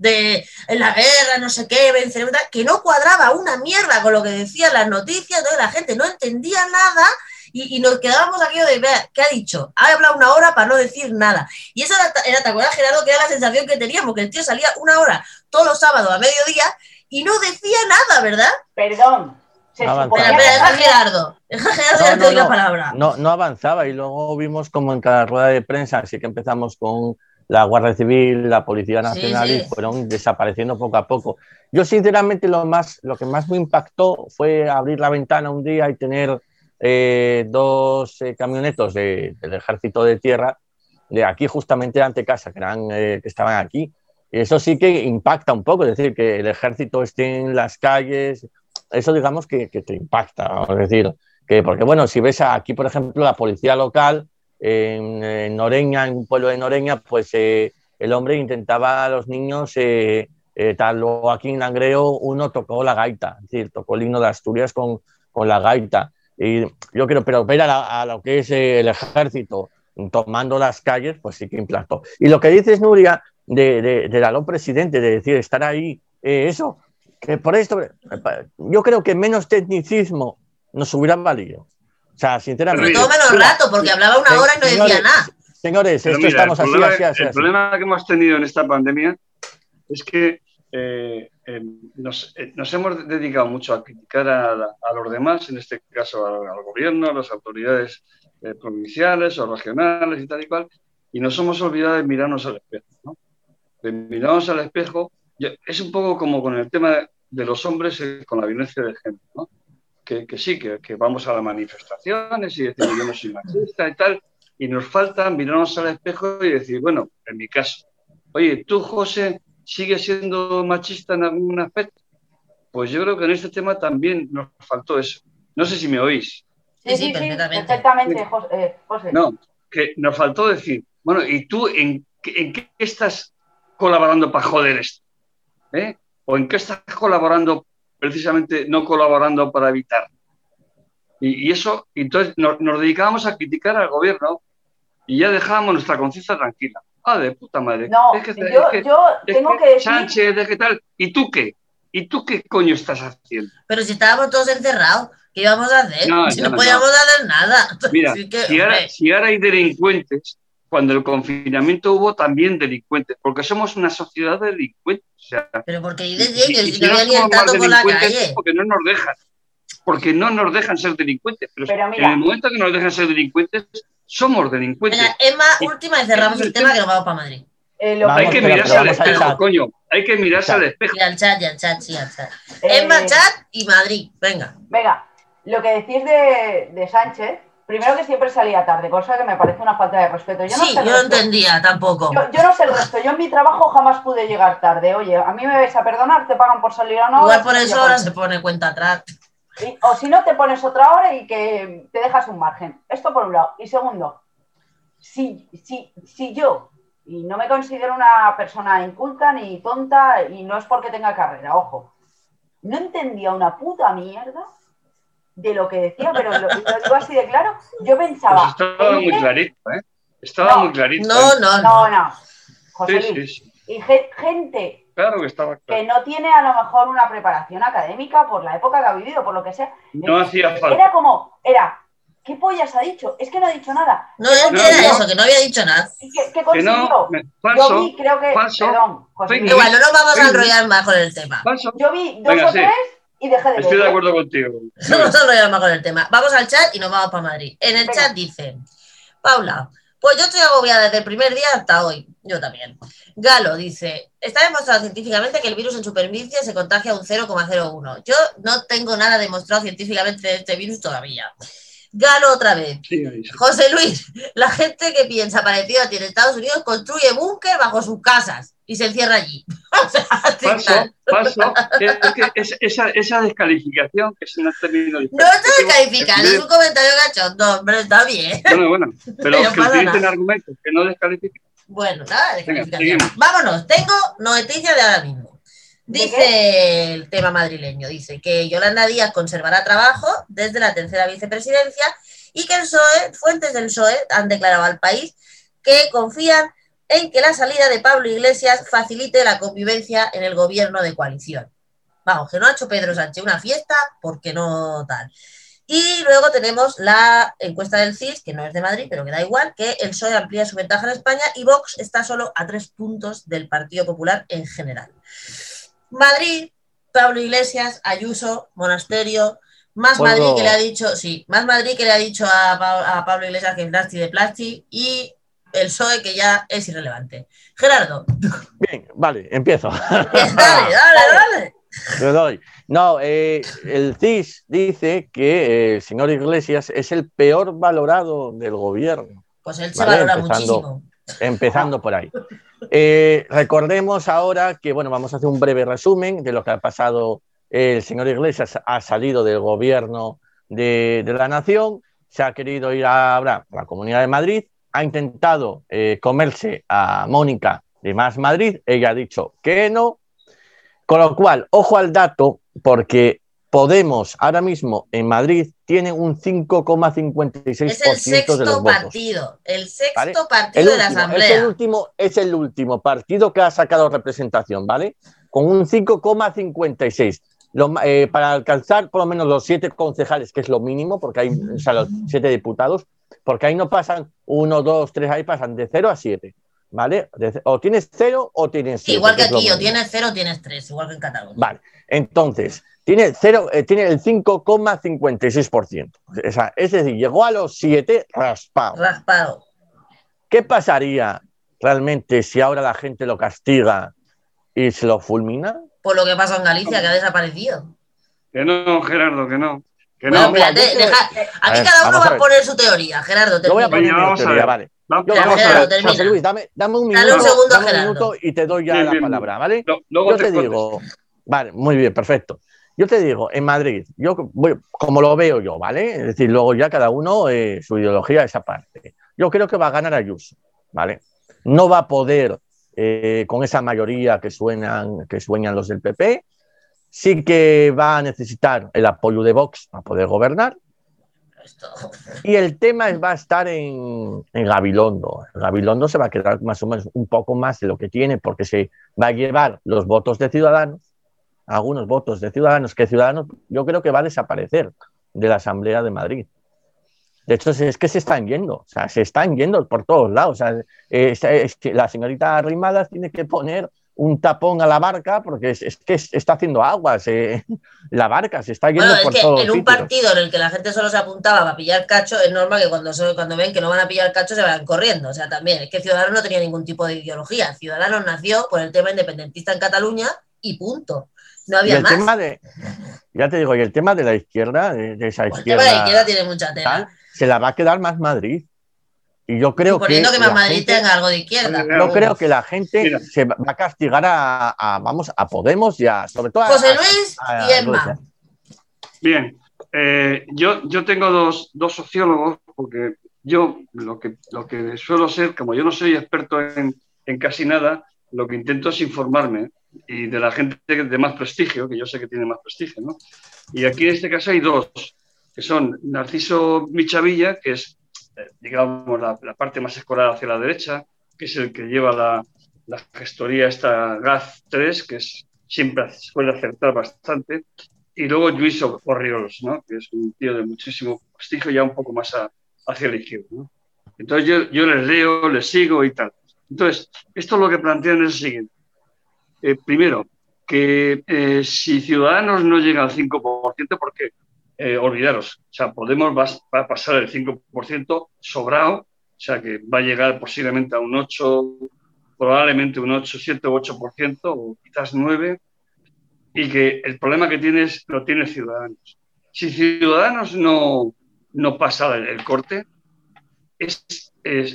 de la guerra, no sé qué, vencer, que no cuadraba una mierda con lo que decían las noticias, entonces la gente no entendía nada y, nos quedábamos aquí de ver, ¿qué ha dicho? Ha hablado una hora para no decir nada. Y eso era, ¿te acuerdas, Gerardo, que era la sensación que teníamos? Que el tío salía una hora todos los sábados a mediodía y no decía nada, ¿verdad? Perdón. espera, espera, Gerardo. Gerardo no, no, palabra. No, no avanzaba y luego vimos como en cada rueda de prensa, así que empezamos con la Guardia Civil, la Policía Nacional y fueron desapareciendo poco a poco. Yo sinceramente lo, más, lo que más me impactó fue abrir la ventana un día y tener eh, dos eh, camionetos del ejército de tierra de aquí justamente ante casa, que, eran, eh, que estaban aquí. Y eso sí que impacta un poco, es decir, que el ejército esté en las calles, eso digamos que, que te impacta, es decir, que porque bueno, si ves aquí, por ejemplo, la policía local en, Noreña, en un pueblo de Noreña, pues eh, el hombre intentaba a los niños, eh, eh, tal, o aquí en Langreo uno tocó la gaita, es decir, tocó el himno de Asturias con, con la gaita. Y yo creo, pero ver a, lo que es el ejército tomando las calles, pues sí que implantó. Y lo que dices, Nuria, de, de, del presidente, de decir, estar ahí, eh, eso, que por esto, yo creo que menos tecnicismo nos hubiera valido. O sea, sinceramente. Pero todo menos rato, porque hablaba una hora y no Señores, decía nada. Señores, esto mira, estamos el así, problema, así, así. el así. problema que hemos tenido en esta pandemia es que eh, eh, nos, eh, nos hemos dedicado mucho a criticar a, los demás, en este caso al, al gobierno, a las autoridades eh, provinciales o regionales y tal y cual, y nos hemos olvidado de mirarnos al espejo. ¿no? De mirarnos al espejo, yo- es un poco como con el tema de los hombres eh, con la violencia de género, ¿no? Que, que sí, que, que vamos a las manifestaciones y decimos yo no soy machista y tal, y nos falta mirarnos al espejo y decir, bueno, en mi caso, oye, tú, José, ¿sigues siendo machista en algún aspecto? Pues yo creo que en este tema también nos faltó eso. No sé si me oís. Sí, sí, perfectamente. eh, José. No, que nos faltó decir, bueno, ¿y tú en, qué- en qué estás colaborando para joder esto? ¿Eh? ¿O en qué estás colaborando precisamente no colaborando para evitar? Y, y eso, entonces nos, nos dedicábamos a criticar al gobierno y ya dejábamos nuestra conciencia tranquila. Ah, de puta madre. No, Es que- yo, es que- yo es tengo que que decir, Sánchez, ¿de qué tal? ¿Y tú qué? ¿Y tú qué coño estás haciendo? Pero si estábamos todos encerrados, ¿qué íbamos a hacer? No, si no, no, podíamos hacer nada. Mira, que, si ahora, si ahora hay delincuentes, cuando el confinamiento hubo también delincuentes, porque somos una sociedad de delincuentes. O sea, pero porque y- dices y- ellos, y si si no había por la calle. porque no nos dejan. Porque no nos dejan ser delincuentes. Pero, Pero en mira. el momento que nos dejan ser delincuentes, somos delincuentes. Venga, Emma, Y- última y cerramos el tema que nos vamos para Madrid. eh, lo Vamos, hay que mirarse al espejo, coño. Hay que mirarse al espejo. Y al chat, y al chat, sí, al chat. eh, Emma, chat y Madrid. Venga. Venga, lo que decís de, de Sánchez, primero que siempre salía tarde, cosa que me parece una falta de respeto. Yo no sí, sé yo no entendía tampoco. Yo, yo no sé el resto, yo en mi trabajo jamás pude llegar tarde. Oye, a mí me vais a perdonar, te pagan por salir a una hora. Igual por eso ahora por- se pone cuenta atrás. y- O si no, te pones otra hora y que te dejas un margen. Esto por un lado. Y segundo, si, si, si yo, y no me considero una persona inculta ni tonta, y no es porque tenga carrera, ojo, no entendía una puta mierda de lo que decía, pero lo, lo digo así de claro, yo Pues pensaba... estaba muy clarito, ¿eh? Estaba No. muy clarito. No, ¿eh? no, No, no. no. José Sí, Luis. sí, sí. Y ge- gente Claro que estaba que no tiene a lo mejor una preparación académica por la época que ha vivido, por lo que sea. No hacía falta. Era como, era, ¿qué pollas ha dicho? Es que no ha dicho nada. No, que No, era no. eso, que no había dicho nada. ¿Y ¿Qué, qué Que no, yo vi, creo que, falso, perdón, José Luis, Igual, no nos vamos a enrollar más con el tema. falso. yo vi dos Venga, o sí. tres y dejé de Estoy de ver. acuerdo contigo. No nos vamos a enrollar más con el tema. Vamos al chat y nos vamos para Madrid. En el Venga. chat dicen, Paula, pues yo estoy agobiada desde el primer día hasta hoy. Yo también. Galo dice, está demostrado científicamente que el virus en superficie se contagia un 0,01. Yo no tengo nada demostrado científicamente de este virus todavía. Galo otra vez. Sí, sí. José Luis, la gente que piensa parecido a ti en Estados Unidos construye búnker bajo sus casas y se encierra allí. O sea, Falso, falso. Es que es- esa, esa descalificación que es un término No está descalificado, es un comentario cachondo, hombre, está bien. Bueno, bueno, pero No que utilicen nada. argumentos que no descalifiquen. Bueno, nada, descalificación. Vámonos, tengo noticia de ahora mismo. ¿De Dice el tema madrileño, dice que Yolanda Díaz conservará trabajo desde la tercera vicepresidencia y que el PSOE, fuentes del PSOE han declarado al país que confían en que la salida de Pablo Iglesias facilite la convivencia en el gobierno de coalición. Vamos, que no ha hecho Pedro Sánchez una fiesta, porque no tal. Y luego tenemos la encuesta del CIS, que no es de Madrid, pero que da igual, que el PSOE amplía su ventaja en España y Vox está solo a tres puntos del Partido Popular en general. Madrid, Pablo Iglesias, Ayuso, Monasterio, más Puedo- Madrid que le ha dicho, sí, más Madrid que le ha dicho a, Pa- a Pablo Iglesias que es Plasti de Plasti y el PSOE que ya es irrelevante. Gerardo, Bien, vale, empiezo. dale, dale, dale. Le doy. No, eh, el CIS dice que eh, el señor Iglesias es el peor valorado del gobierno. Pues él se Vale, valora empezando. muchísimo. Empezando por ahí. Eh, recordemos ahora que, bueno, vamos a hacer un breve resumen de lo que ha pasado. El señor Iglesias ha salido del gobierno de, la nación, se ha querido ir a, a la Comunidad de Madrid, ha intentado eh, comerse a Mónica de Más Madrid, ella ha dicho que no, con lo cual, ojo al dato, porque Podemos ahora mismo en Madrid tiene un 5,56% es el sexto de los partido, el sexto partido de la Asamblea. Es el, último, es el último partido que ha sacado representación, ¿vale? Con un 5,56. Eh, para alcanzar por lo menos los siete concejales, que es lo mínimo, porque hay, o sea, los siete diputados, porque ahí no pasan uno, dos, tres, ahí pasan de 0 a 7. ¿Vale? o tienes cero o tienes siete, Igual que aquí, o tienes cero o tienes tres, igual que en Cataluña. Vale, entonces, tiene, cero, eh, tiene el 5,56%. O sea, es decir, llegó a los 7 raspado. Raspado. ¿Qué pasaría realmente si ahora la gente lo castiga y se lo fulmina? Por lo que pasa en Galicia, que ha desaparecido. Que no, Gerardo, que no. Que bueno, no. Espérate, deja... Aquí cada uno va a poner su teoría. Gerardo, te voy a poner mi teoría, vale. Vamos, a ver. José Luis, dame, dame un minuto, dame un, segundo, dame un minuto y te doy ya la palabra, ¿vale? Yo te, te digo, vale, muy bien, perfecto. Yo te digo, en Madrid, yo como lo veo yo, ¿vale? Es decir, luego ya cada uno eh, su ideología esa parte. Yo creo que va a ganar Ayuso, ¿vale? No va a poder eh, con esa mayoría que suenan, que sueñan los del PP. Sí que va a necesitar el apoyo de Vox para poder gobernar. Y el tema va a estar en, en Gabilondo. Gabilondo se va a quedar más o menos un poco más de lo que tiene porque se va a llevar los votos de Ciudadanos algunos votos de Ciudadanos, que Ciudadanos yo creo que va a desaparecer de la Asamblea de Madrid. De hecho, es que se están yendo, o sea, se están yendo por todos lados. O sea, es, que la señorita Arrimadas tiene que poner un tapón a la barca porque es, que está haciendo aguas. la barca se está yendo por todos En un partido en el que la gente solo se apuntaba para pillar cacho, es normal que cuando, cuando ven que no van a pillar cacho se vayan corriendo. O sea, también es que Ciudadanos no tenía ningún tipo de ideología. Ciudadanos nació por el tema independentista en Cataluña y punto. No había el Tema de, ya te digo, y el tema de la izquierda, de, esa izquierda. El tema de la izquierda tiene mucha tela. Se la va a quedar más Madrid. Y yo creo Suponiendo que. que más Madrid tenga algo de izquierda. Yo creo que la gente se va a castigar a, vamos, a Podemos y a, sobre todo a. José Luis y Emma. Bien, eh, yo, yo tengo dos, dos, sociólogos, porque yo lo que, lo que suelo ser, como yo no soy experto en, en casi nada, lo que intento es informarme y de la gente de más prestigio, que yo sé que tiene más prestigio, ¿no? Y aquí en este caso hay dos, son Narciso Michavilla, que es, eh, digamos, la, parte más escolar hacia la derecha, que es el que lleva la, la gestoría esta GAZ3, que es, siempre suele acertar bastante, y luego Luis Orriols, ¿no? que es un tío de muchísimo prestigio, ya un poco más hacia la izquierda. ¿no? Entonces yo, yo les leo, les sigo y tal. Entonces, esto lo que plantean es el siguiente. Eh, primero, que eh, si Ciudadanos no llega al 5%, porque eh, olvidaros, o sea, Podemos va, a pasar el 5% sobrado, o sea, que va a llegar posiblemente a un 8, probablemente un 8, 7 o 8%, o quizás 9, y que el problema que tienes lo tiene Ciudadanos. Si Ciudadanos no, no pasa el, corte, es,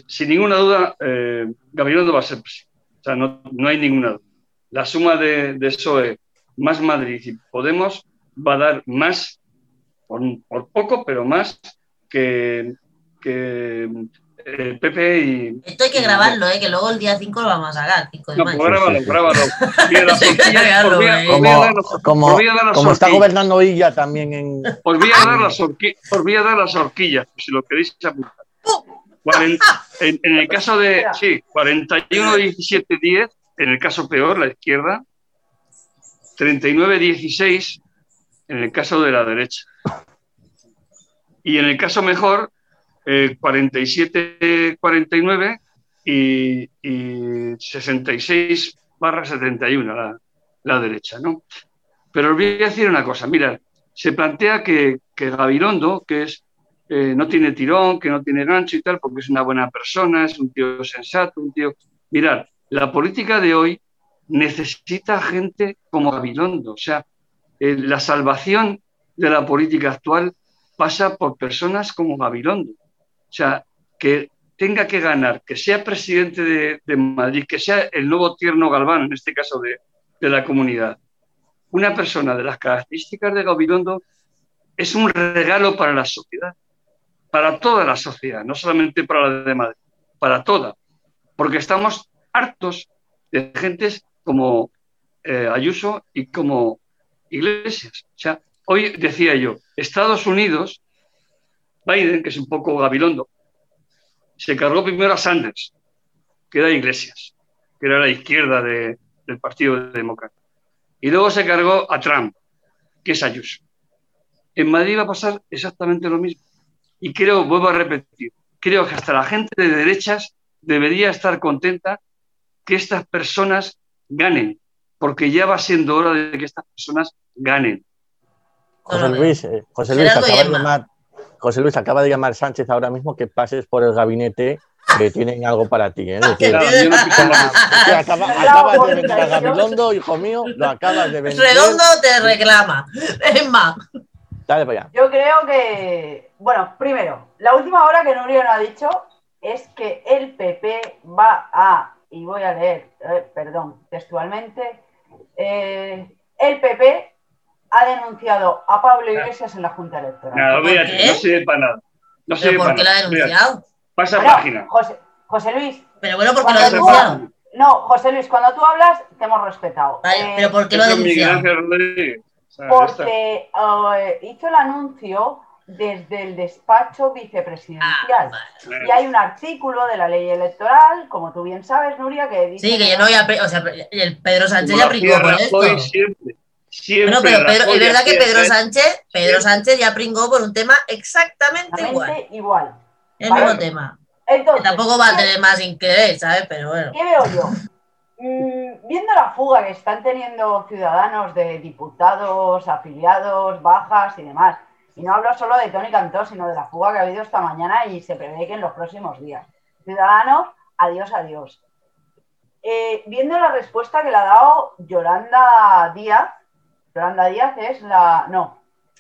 sin ninguna duda, eh, no va a ser O sea, no, no hay ninguna duda. La suma de, de PSOE más Madrid y Podemos va a dar más, por, poco, pero más que, que el PP y. Esto hay que grabarlo, ¿eh? que luego el día 5 lo vamos a sacar. no, pues grábalo, grábalo. Como, como está gobernando ella también en. Os voy a dar las, horquillas, dar las horquillas, si lo queréis apuntar. En, en, el caso de. Sí, 41, 17, 10 en el caso peor, la izquierda, 39-16 en el caso de la derecha. Y en el caso mejor, 47-49 y, 66 barra 71 la, la derecha. ¿no? Pero os voy a decir una cosa, mira, se plantea que, que Gabilondo, que es, eh, no tiene tirón, que no tiene gancho y tal, porque es una buena persona, es un tío sensato, un tío... Mirad, la política de hoy necesita gente como Gabilondo. O sea, eh, la salvación de la política actual pasa por personas como Gabilondo. O sea, que tenga que ganar, que sea presidente de, Madrid, que sea el nuevo tierno Galván, en este caso de, de la comunidad, una persona de las características de Gabilondo es un regalo para la sociedad, para toda la sociedad, no solamente para la de Madrid, para toda, porque estamos hartos de gentes como eh, Ayuso y como Iglesias. O sea, hoy decía yo, Estados Unidos, Biden, que es un poco gabilondo, se cargó primero a Sanders, que era Iglesias, que era la izquierda del Partido Demócrata. Y luego se cargó a Trump, que es Ayuso. En Madrid va a pasar exactamente lo mismo. Y creo, vuelvo a repetir, creo que hasta la gente de derechas debería estar contenta que estas personas ganen, porque ya va siendo hora de que estas personas ganen. José Luis, eh, José Luis, acaba de llamar, José Luis, acaba de llamar Sánchez ahora mismo que pases por el gabinete que tienen algo para ti. ¿eh? acabas de vender a Gabilondo, hijo mío, lo acabas de vender. Redondo te reclama. Es más. Dale para allá. Yo creo que, bueno, primero, la última hora que Nurio no ha dicho es que el PP va a, y voy a leer, eh, perdón, textualmente, eh, el PP ha denunciado a Pablo Iglesias en la Junta Electoral. No, no sirve para nada. No sirve ¿Por qué lo ha denunciado? Pasa página. José, José, Luis. Pero bueno, ¿por qué lo ha denunciado? No, José Luis, cuando tú hablas, te hemos respetado. Vale, pero ¿por qué lo ha denunciado? Porque eh, hizo el anuncio desde el despacho vicepresidencial. Ah, y hay un artículo de la ley electoral, como tú bien sabes, Nuria, que dice... Sí, que ya no había... O sea, el Pedro Sánchez ya pringó por esto. Siempre, siempre no, pero es verdad que Pedro Sánchez, Pedro Sánchez ya pringó por un tema exactamente, exactamente igual. El mismo tema. Entonces, tampoco va a tener más interés, ¿sabes? Pero bueno. ¿Qué veo yo? Mm, viendo la fuga que están teniendo ciudadanos de diputados, afiliados, bajas y demás, y no hablo solo de Tony Cantó, sino de la fuga que ha habido esta mañana y se prevé que en los próximos días. Ciudadanos, adiós, adiós. Eh, viendo la respuesta que le ha dado Yolanda Díaz, Yolanda Díaz es la. No.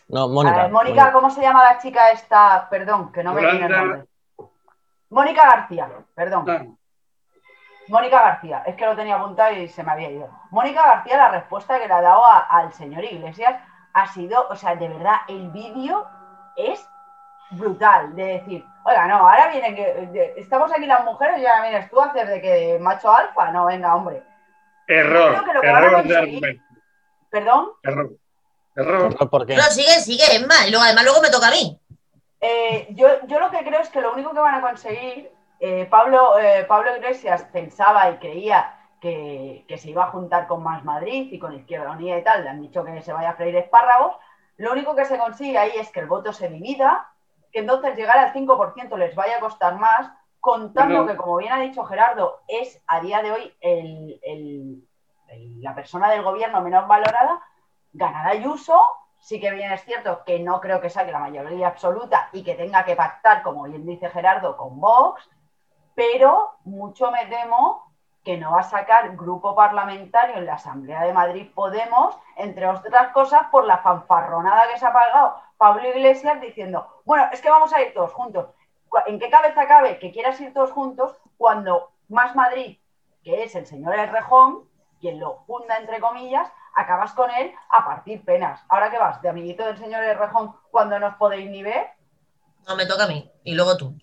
No, Mónica. Mónica, ¿cómo se llama la chica esta? Perdón, que no me viene el nombre. Mónica García, perdón. Mónica García, es que lo tenía apuntado y se me había ido. Mónica García, la respuesta que le ha dado al señor Iglesias ha sido, o sea, de verdad, el vídeo es brutal. De decir, oiga, no, ahora viene que estamos aquí las mujeres y ahora vienes tú a hacer de que macho alfa. No, venga, hombre. Error. error de ¿Perdón? Error. Error. ¿Por qué? No, sigue, sigue, Emma. Y luego, además, luego me toca a mí. Eh, yo, yo lo que creo es que lo único que van a conseguir eh, Pablo, eh, Pablo Iglesias pensaba y creía que, se iba a juntar con Más Madrid y con Izquierda Unida y tal, le han dicho que se vaya a freír espárragos, lo único que se consigue ahí es que el voto se divida, que entonces llegar al 5% les vaya a costar más, contando que, como bien ha dicho Gerardo, es a día de hoy la persona del gobierno menos valorada, ganará Ayuso, sí que bien es cierto que no creo que saque la mayoría absoluta y que tenga que pactar, como bien dice Gerardo, con Vox, pero mucho me temo que no va a sacar grupo parlamentario en la Asamblea de Madrid Podemos, entre otras cosas por la fanfarronada que se ha pagado Pablo Iglesias diciendo, bueno, es que vamos a ir todos juntos. ¿En qué cabeza cabe que quieras ir todos juntos cuando Más Madrid, que es el señor Errejón, quien lo funda entre comillas, acabas con él a partir penas? Ahora que vas de amiguito del señor Errejón cuando no os podéis ni ver. No, me toca a mí y luego tú.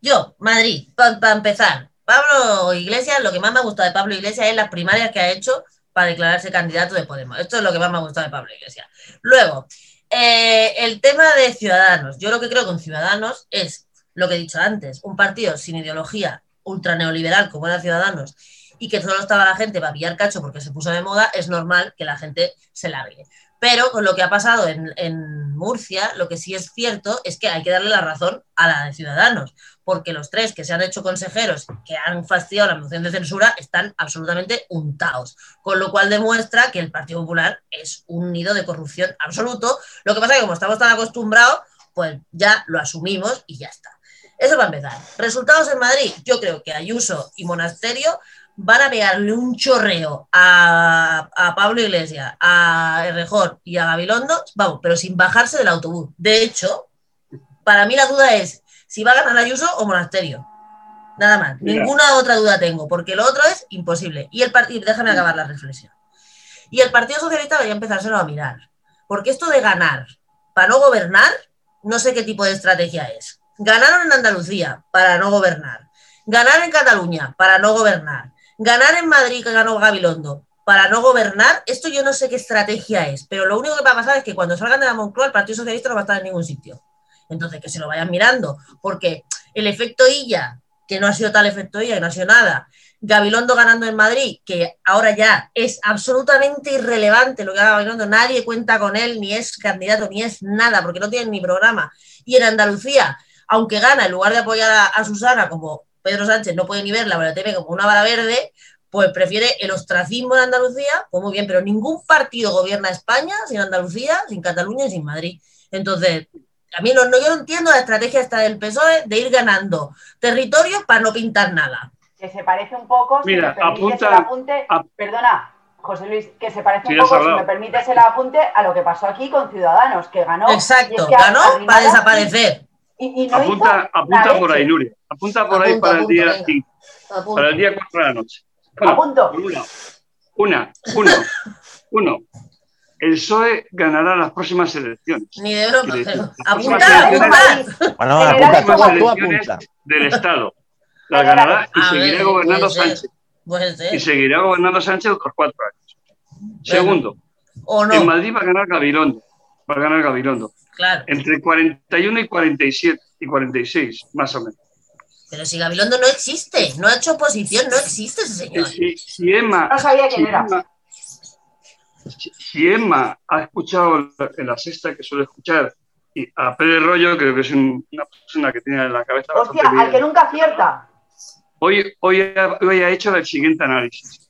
Yo, Madrid, para empezar, Pablo Iglesias, lo que más me ha gustado de Pablo Iglesias es las primarias que ha hecho para declararse candidato de Podemos. Esto es lo que más me ha gustado de Pablo Iglesias. Luego, eh, el tema de Ciudadanos. Yo lo que creo con Ciudadanos es lo que he dicho antes, un partido sin ideología ultra neoliberal como era Ciudadanos y que solo estaba la gente para pillar cacho porque se puso de moda, es normal que la gente se largue. Pero con lo que ha pasado en, Murcia, lo que sí es cierto es que hay que darle la razón a la de Ciudadanos, porque los tres que se han hecho consejeros que han fastidiado la moción de censura están absolutamente untados, con lo cual demuestra que el Partido Popular es un nido de corrupción absoluto. Lo que pasa es que como estamos tan acostumbrados, pues ya lo asumimos y ya está. Eso va a empezar. Resultados en Madrid, yo creo que Ayuso y Monasterio van a pegarle un chorreo a, Pablo Iglesias, a Errejón y a Gabilondo, vamos, pero sin bajarse del autobús. De hecho, para mí la duda es si va a ganar Ayuso o Monasterio. Nada más. Mira. Ninguna otra duda tengo, porque lo otro es imposible. Y el partido, déjame acabar la reflexión. Y el Partido Socialista debería empezárselo a mirar. Porque esto de ganar para no gobernar, no sé qué tipo de estrategia es. Ganaron en Andalucía para no gobernar. Ganar en Cataluña para no gobernar. Ganar en Madrid, que ganó Gabilondo, para no gobernar. Esto yo no sé qué estrategia es. Pero lo único que va a pasar es que cuando salgan de la Moncloa, el Partido Socialista no va a estar en ningún sitio. Entonces, que se lo vayan mirando. Porque el efecto Illa, que no ha sido tal efecto Illa, no ha sido nada. Gabilondo ganando en Madrid, que ahora ya es absolutamente irrelevante lo que haga Gabilondo, nadie cuenta con él, ni es candidato, ni es nada, porque no tiene ni programa. Y en Andalucía, aunque gana, en lugar de apoyar a Susana, como Pedro Sánchez no puede ni verla, pero la teme como una vara verde, pues prefiere el ostracismo en Andalucía, pues muy bien, pero ningún partido gobierna España sin Andalucía, sin Cataluña y sin Madrid. Entonces, a mí no, no- yo no entiendo la estrategia esta del PSOE de ir ganando territorios para no pintar nada. Que se parece un poco, si Mira, me apunta- el apunte, ap- perdona, José Luis, que se parece Sí, un poco, si me permites el apunte, a lo que pasó aquí con Ciudadanos, que ganó. y Exacto, es que ganó para desaparecer. Y, y no Apunta, hizo apunta la por ahí, Nuria. Apunta por ahí Apunto, para el día venga. 5, Apunto. para el día 4 de la noche. Apunto. Una, una, uno, uno. El PSOE ganará las próximas elecciones. Ni de broma, pero elecciones- apuntar. Bueno, apunta, tú, apunta. del Estado. General. ganará y A seguirá ver, gobernando puede ser. Sánchez. Puede ser. Y seguirá gobernando Sánchez otros cuatro años. Segundo, O en no, Madrid va a ganar Gabilondo. Va a ganar Gabilondo. claro. Entre 41 y 47 y 46, más o menos. Pero si Gabilondo no existe, no ha hecho oposición, no existe ese Eh, señor. Si, si Emma, No sabía quién si era. Emma- si- si Emma ha escuchado en la sexta que suele escuchar y a Pérez Rollo, creo que es un- una persona que tiene la cabeza Hostia, bastante al que nunca acierta. Hoy, hoy, ha, hoy ha hecho el siguiente análisis.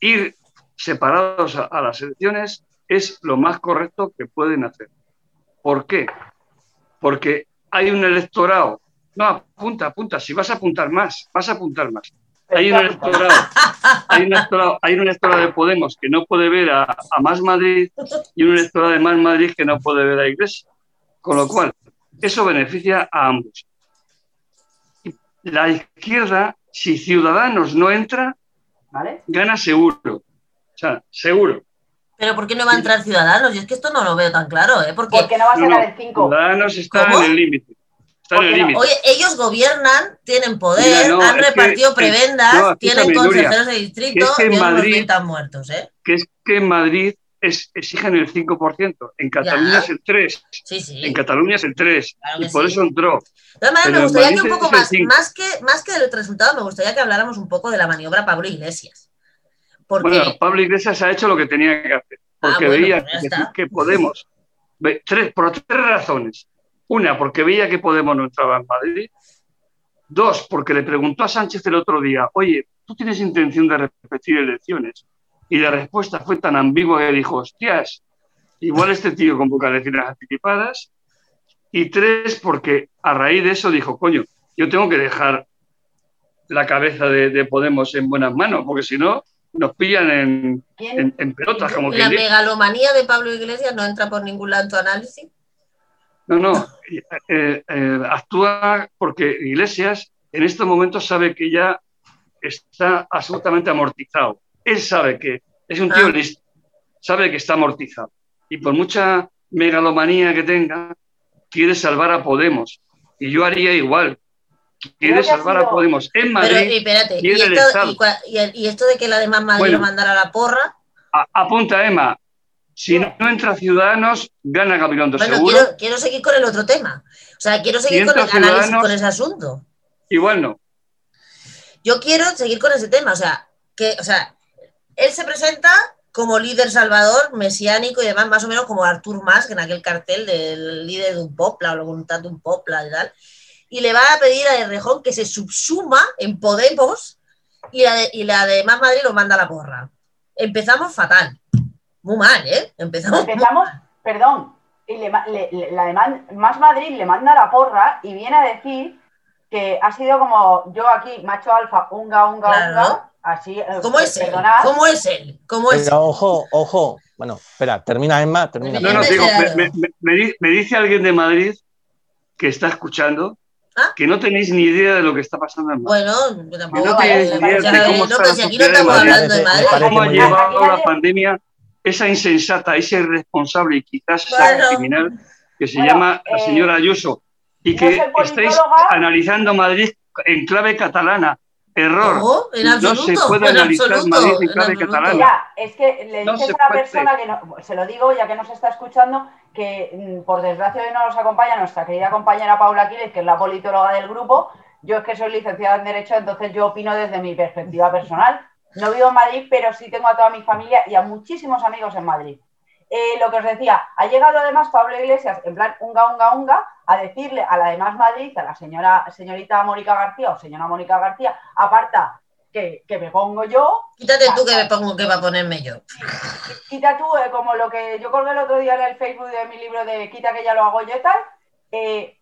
Ir separados a, a las elecciones es lo más correcto que pueden hacer. ¿Por qué? Porque hay un electorado. No, apunta, apunta. Si vas a apuntar más, vas a apuntar más. Hay un electorado, hay un electorado, hay un electorado de Podemos que no puede ver a, a Más Madrid y un electorado de Más Madrid que no puede ver a Iglesia. Con lo cual, eso beneficia a ambos. La izquierda, si Ciudadanos no entra, ¿Vale? gana seguro. O sea, seguro. Pero ¿por qué no va a entrar Ciudadanos? Yo es que esto no lo veo tan claro, ¿eh? Porque, Porque no va a sacar no, el 5. Ciudadanos está ¿Cómo? en el límite. Está en el límite. oye, ellos gobiernan, tienen poder, Mira, no, han que- repartido es- prebendas, no, tienen consejeros de distrito que es que y Madrid- 20 muertos, ¿eh? Que es que en Madrid es, exigen el 5%. En Cataluña Ya. es el 3%. Sí, sí. En Cataluña es el 3%. Claro y que por sí. eso entró. De todas maneras, me gustaría que un poco más, más que, más que del resultado, me gustaría que habláramos un poco de la maniobra Pablo Iglesias. Porque, Bueno, Pablo Iglesias ha hecho lo que tenía que hacer. Porque Ah, bueno, veía pues que, Podemos. tres, por tres razones. Una, porque veía que Podemos no entraba en Madrid. Dos, porque le preguntó a Sánchez el otro día, oye, ¿tú tienes intención de repetir elecciones? Y la respuesta fue tan ambigua que dijo, hostias, igual este tío convoca elecciones anticipadas. Y tres, porque a raíz de eso dijo, coño, yo tengo que dejar la cabeza de, de Podemos en buenas manos, porque si no, nos pillan en, en, en pelotas, como la dice. megalomanía de Pablo Iglesias no entra por ningún lado en tu análisis. No, no, eh, eh, actúa porque Iglesias en estos momentos sabe que ya está absolutamente amortizado. Él sabe que es un tío Ah. listo, sabe que está amortizado. Y por mucha megalomanía que tenga, quiere salvar a Podemos. Y yo haría igual. Quiere salvar a Podemos en Pero, Madrid. y espérate, y y en el esto, Estado. y, cua- y el- y esto de que la demás Madrid Bueno. lo mandara a la porra, A- apunta, Emma. Si no entra Ciudadanos, gana Gabilondo, bueno, seguro. quiero, quiero seguir con el otro tema. O sea, quiero seguir con el análisis Ciudadanos- con ese asunto. Igual no. Yo quiero seguir con ese tema. O sea, que, o sea, él se presenta como líder salvador, mesiánico y demás, más o menos como Artur Mas, que en aquel cartel del líder de un popla o la voluntad de un popla y tal. Y le va a pedir a Errejón que se subsuma en Podemos y la de, y la de Más Madrid lo manda a la porra. Empezamos fatal. Muy mal, ¿eh? Empezamos. Empezamos, perdón, y le le- le- la de Más Madrid le manda la porra y viene a decir que ha sido como yo aquí, macho alfa, unga, unga, Claro. unga, así, eh, ¿Cómo es perdonad, ¿Cómo es él? ¿Cómo es él? Pero ojo, ojo. Bueno, espera, termina Emma, termina. No, no, digo, me, me dice alguien de Madrid que está escuchando ¿Ah? que no tenéis ni idea de lo que está pasando en Madrid. Bueno, yo tampoco. no vale, tenéis me ni idea de cómo No, está la no hablando de Madrid. cómo ha llevado la pandemia esa insensata, esa irresponsable y quizás esa Bueno. criminal que se Bueno, llama la eh, señora Ayuso y no que estáis analizando Madrid en clave catalana. Error. No, en No absoluto. se puede en analizar absoluto, Madrid en en clave absoluto. catalana. Ya, es que le No dices a una puede. persona que no, se lo digo ya que nos está escuchando, que mm, por desgracia hoy no nos acompaña nuestra querida compañera Paula Aquiles, que es la politóloga del grupo. Yo es que soy licenciada en Derecho, entonces yo opino desde mi perspectiva personal. No vivo en Madrid, pero sí tengo a toda mi familia y a muchísimos amigos en Madrid. Eh, lo que os decía, ha llegado además Pablo Iglesias, en plan unga, unga, unga, a decirle a la demás Madrid, a la señora, señorita Mónica García o señora Mónica García, aparta que, que me pongo yo, Quítate tú que me pongo que va a ponerme yo. quita tú, eh, como lo que yo colgué el otro día en el Facebook de mi libro de Quita que ya lo hago yo y tal. eh,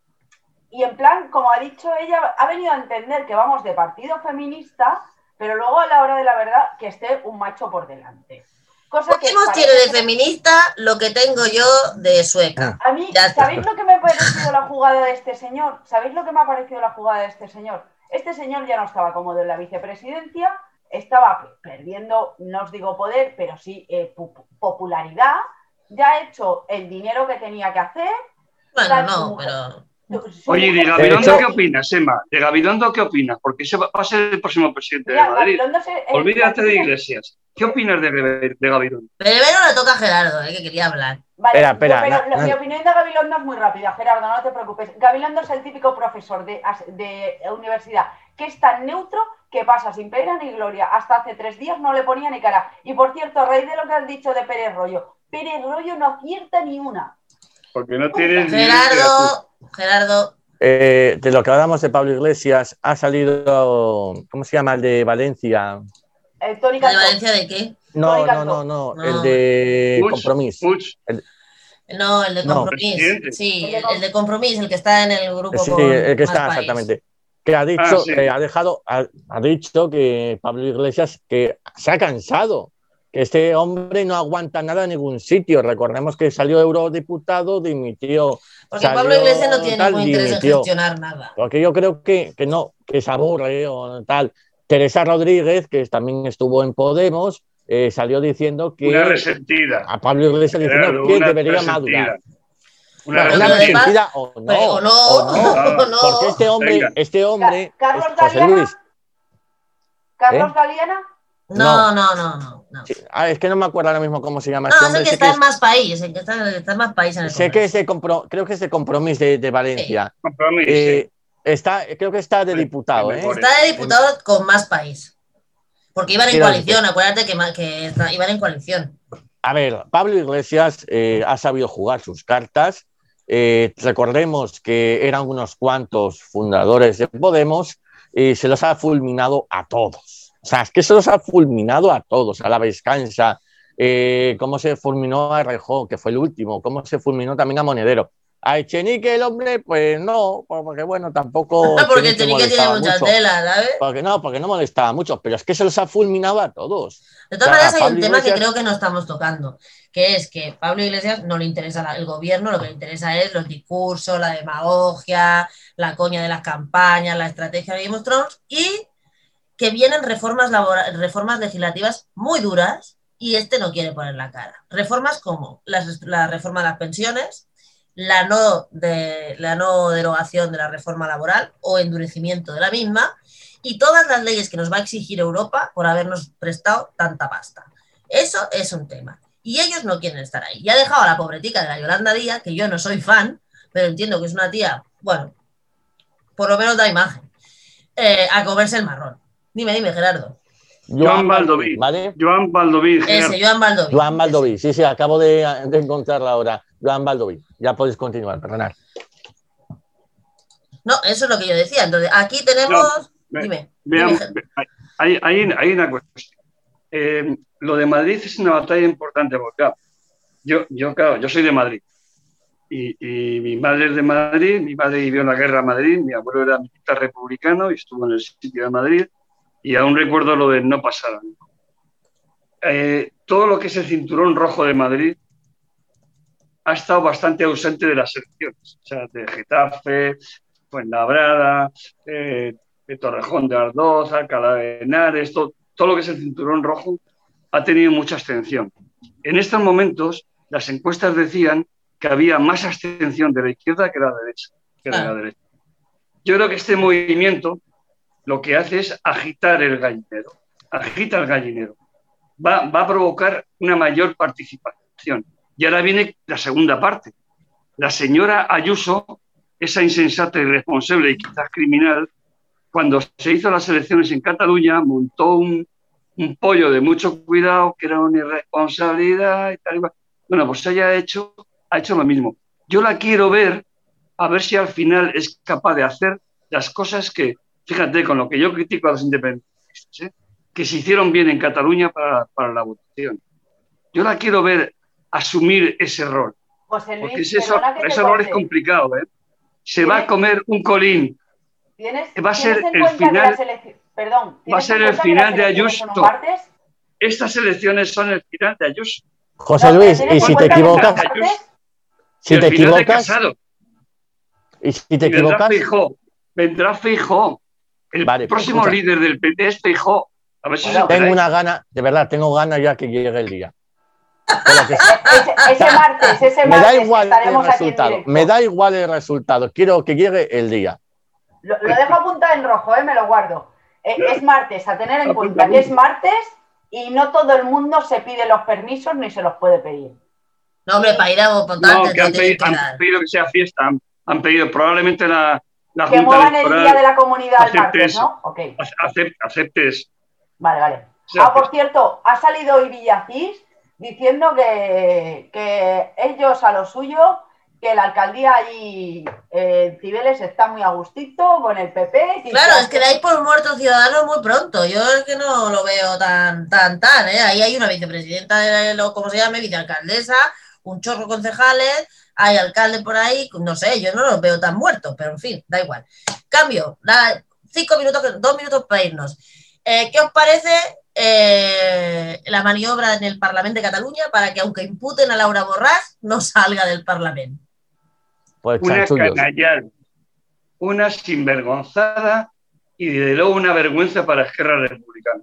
y en plan, como ha dicho ella, ha venido a entender que vamos de partido feminista, pero luego a la hora de la verdad que esté un macho por delante. Cosa que parece tiene de feminista lo que tengo yo de sueca. A mí, Ya está. ¿sabéis lo que me ha parecido la jugada de este señor? ¿Sabéis lo que me ha parecido la jugada de este señor? Este señor ya no estaba cómodo en la vicepresidencia, estaba pe- perdiendo, no os digo poder, pero sí eh, pu- popularidad, ya ha hecho el dinero que tenía que hacer. Bueno, no, mujer. pero. Oye, ¿y de Gabilondo hecho- qué opinas, Emma? ¿De Gabilondo qué opinas? Porque ese va a ser el próximo presidente de Madrid. Se- eh, Olvídate de Iglesias. ¿Qué opinas de, de Gabilondo? Primero le toca a Gerardo, eh, que quería hablar. Vale, Espera, espera, pero lo- na- mi opinión de Gabilondo es muy rápida, Gerardo, no te preocupes. Gabilondo es el típico profesor de, universidad que es tan neutro que pasa sin pena ni gloria. Hasta hace tres días no le ponía ni cara. Y por cierto, a raíz de lo que has dicho de Pérez Rollo, Pérez Rollo no acierta ni una. Porque no idea. Gerardo, Gerardo, Eh, de lo que hablamos de Pablo Iglesias, ha salido, ¿cómo se llama? El de Valencia. Eh, Tony ¿de. Valencia de qué? No, no, no, no, No. el de compromiso. No, el de compromiso. Sí, El de el, el compromiso, el que está en el grupo. Sí, con el que está, País. exactamente. Que ha dicho, Ah, sí. que ha dejado, ha, ha dicho que Pablo Iglesias que se ha cansado, que este hombre no aguanta nada en ningún sitio. Recordemos que salió eurodiputado, dimitió. Porque salió Pablo Iglesias no tiene tal, ningún interés en gestionar nada. Porque yo creo que, que no, que se aburre o tal. Teresa Rodríguez, que también estuvo en Podemos, eh, salió diciendo que Una resentida. a Pablo Iglesias diciendo que debería resentida. madurar. Una resentida. o no. Pero- o no, o no. o no. Porque este hombre, Venga. este hombre, Carlos es José. Luis, Carlos ¿Eh? Galeana, No, no, no, no. No. sí, ah, es que no me acuerdo ahora mismo cómo se llama No, este es hombre. el que sé está que en más país, que está, en más país en el sé que es de compro- creo que es de compromiso de, de Valencia. Compromiso. Eh, está, creo que está de Sí, diputado, ¿eh? Está de diputado con más país. Porque iban en coalición, acuérdate que, ma- que está- iban en coalición. A ver, Pablo Iglesias eh, ha sabido jugar sus cartas. Eh, recordemos que eran unos cuantos fundadores de Podemos y se los ha fulminado a todos. O sea, es que se los ha fulminado a todos, a la Vescansa, eh, cómo se fulminó a Rejón, que fue el último, cómo se fulminó también a Monedero. A Echenique, el hombre, pues no, porque bueno, tampoco. Porque el Echenique Chenique tiene mucha mucho. tela, ¿sabes? Porque no, porque no molestaba mucho, pero es que se los ha fulminado a todos. De todas O sea, maneras, hay un tema que creo que no estamos tocando, que es que Pablo Iglesias no le interesa el gobierno, lo que le interesa es los discursos, la demagogia, la coña de las campañas, la estrategia de Game of Thrones y que vienen reformas, reformas legislativas muy duras y este no quiere poner la cara. Reformas como la reforma de las pensiones, la no, la no derogación de la reforma laboral o endurecimiento de la misma y todas las leyes que nos va a exigir Europa por habernos prestado tanta pasta. Eso es un tema. Y ellos no quieren estar ahí. Y ha dejado a la pobretica de la Yolanda Díaz, que yo no soy fan, pero entiendo que es una tía, bueno, por lo menos da imagen, eh, a comerse el marrón. Dime, dime, Gerardo. Joan Baldoví. ¿Vale? Joan Baldoví. Ese, Joan Baldoví. Joan Baldoví, sí, sí, acabo de, de encontrarla ahora. Joan Baldoví. Ya podéis continuar, perdonad. No, eso es lo que yo decía. Entonces, aquí tenemos... ve- dime. Veamos, dime, hay, hay, hay una cuestión. Eh, lo de Madrid es una batalla importante porque claro, yo, yo, claro, yo soy de Madrid y, y mi madre es de Madrid, mi madre vivió en la guerra en Madrid, mi abuelo era militar republicano y estuvo en el sitio de Madrid y aún recuerdo lo de no pasar. Eh, todo lo que es el cinturón rojo de Madrid ha estado bastante ausente de las elecciones, o sea, de Getafe, Fuenlabrada, eh, Torrejón de Ardoz, Alcalá de Henares, todo, todo lo que es el cinturón rojo ha tenido mucha abstención. En estos momentos, las encuestas decían que había más abstención de la izquierda que de la derecha. Que de la derecha. Yo creo que este movimiento lo que hace es agitar el gallinero, agita el gallinero. Va, va a provocar una mayor participación. Y ahora viene la segunda parte. La señora Ayuso, esa insensata, irresponsable y quizás criminal, cuando se hizo las elecciones en Cataluña, montó un, pollo de mucho cuidado, que era una irresponsabilidad y tal. Y bueno, pues ella ha hecho, ha hecho lo mismo. Yo la quiero ver, a ver si al final es capaz de hacer las cosas que, fíjate, con lo que yo critico a los independentistas, ¿eh? que se hicieron bien en Cataluña para, para, la votación. Yo la quiero ver asumir ese rol. José Luis, porque ese, ese error es complicado. ¿eh? Se va a comer un colín. ¿Tienes, va a ser el final perdón, va a ser el final de Ayuso. Estas elecciones son el final de Ayuso. José Luis, y si te equivocas, si te equivocas, y si te equivocas, vendrá Fijo. El vale, pues próximo líder del PT es Fijo. A ver si bueno, tengo una gana, de verdad, tengo ganas ya que llegue el día. Que... ese, ese, martes, ese martes. Me da igual el resultado. Me da igual el resultado. Quiero que llegue el día. Lo, lo dejo apuntado en rojo, ¿eh? me lo guardo. Eh, es martes, a tener en cuenta que es martes y no todo el mundo se pide los permisos ni se los puede pedir. No, hombre, para ir a votar. No, que han, pedido, que han, pedido, que sea fiesta, han, pedido probablemente la, la que muevan el día de la comunidad martes, ¿no? Okay. aceptes. Vale, vale. Ah, por cierto, ha salido hoy Villacís diciendo que, que ellos a lo suyo que la alcaldía allí en Cibeles está muy a gustito con el PP. Claro, es que dais por muertos ciudadanos muy pronto. Yo es que no lo veo tan, tan, tan, ¿eh? Ahí hay una vicepresidenta de lo, ¿cómo se llama? Vicealcaldesa, un chorro concejales, hay alcalde por ahí, no sé, yo no los veo tan muertos, pero en fin, da igual. Cambio, da cinco minutos, dos minutos para irnos. Eh, ¿Qué os parece eh, la maniobra en el Parlamento de Cataluña para que aunque imputen a Laura Borràs, no salga del Parlamento? una canallal, una sinvergonzada y de luego una vergüenza para Esquerra Republicana.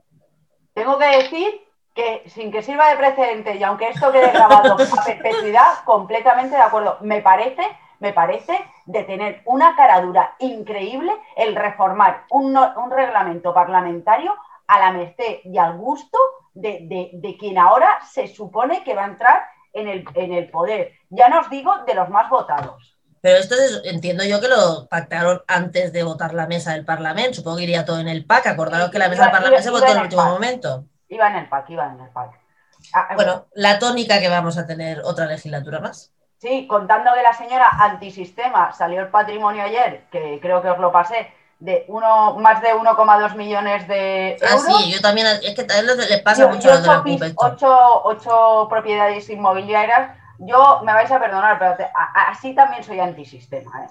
Tengo que decir que sin que sirva de precedente y aunque esto quede grabado a perpetuidad, completamente de acuerdo. Me parece, me parece de tener una caradura increíble el reformar un, un reglamento parlamentario a la merced y al gusto de, de, de, quien ahora se supone que va a entrar en el, en el poder. Ya no os digo de los más votados. Pero esto es, entiendo yo que lo pactaron antes de votar la mesa del Parlamento. Supongo que iría todo en el PAC. Acordaros que la mesa del Parlamento se votó en el último momento. Iba en el PAC, iba en el PAC. Ah, ah, bueno, la tónica que vamos a tener otra legislatura más. Sí, contando que la señora antisistema salió el patrimonio ayer, que creo que os lo pasé, de uno, más de 1,2 millones de euros. Ah, sí, yo también, es que él les pasa mucho a los de la ocho, ocho propiedades inmobiliarias yo me vais a perdonar, pero así también soy antisistema. ¿eh?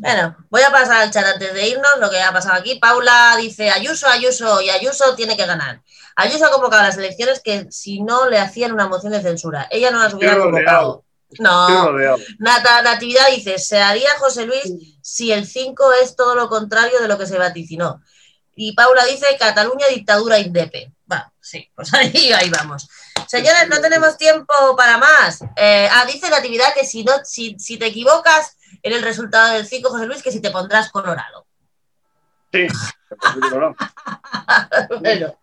Bueno, voy a pasar al chat antes de irnos, lo que ha pasado aquí. Paula dice Ayuso, Ayuso y Ayuso tiene que ganar. Ayuso ha convocado a las elecciones que si no le hacían una moción de censura, ella no las hubiera convocado. No, Nata, Natividad dice, se haría José Luis si el 5 es todo lo contrario de lo que se vaticinó. Y Paula dice, Cataluña dictadura indepe. Va, sí, pues ahí, ahí vamos. Señores, no tenemos tiempo para más. Eh, ah, dice Natividad que si, no, si, si te equivocas en el resultado del 5, José Luis, que si te pondrás colorado. Sí, bueno.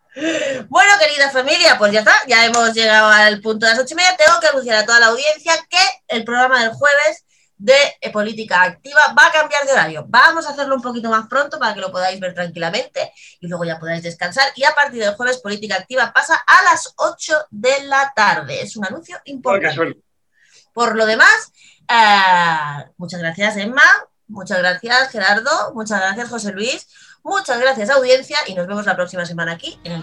Bueno, querida familia, pues ya está, ya hemos llegado al punto de las ocho y media. Tengo que anunciar a toda la audiencia que el programa del jueves de eh, política activa va a cambiar de horario. Vamos a hacerlo un poquito más pronto para que lo podáis ver tranquilamente y luego ya podáis descansar. Y a partir del jueves, política activa pasa a las 8 de la tarde. Es un anuncio importante. Por lo demás, eh, muchas gracias, Emma. Muchas gracias, Gerardo. Muchas gracias, José Luis. Muchas gracias, audiencia. Y nos vemos la próxima semana aquí en el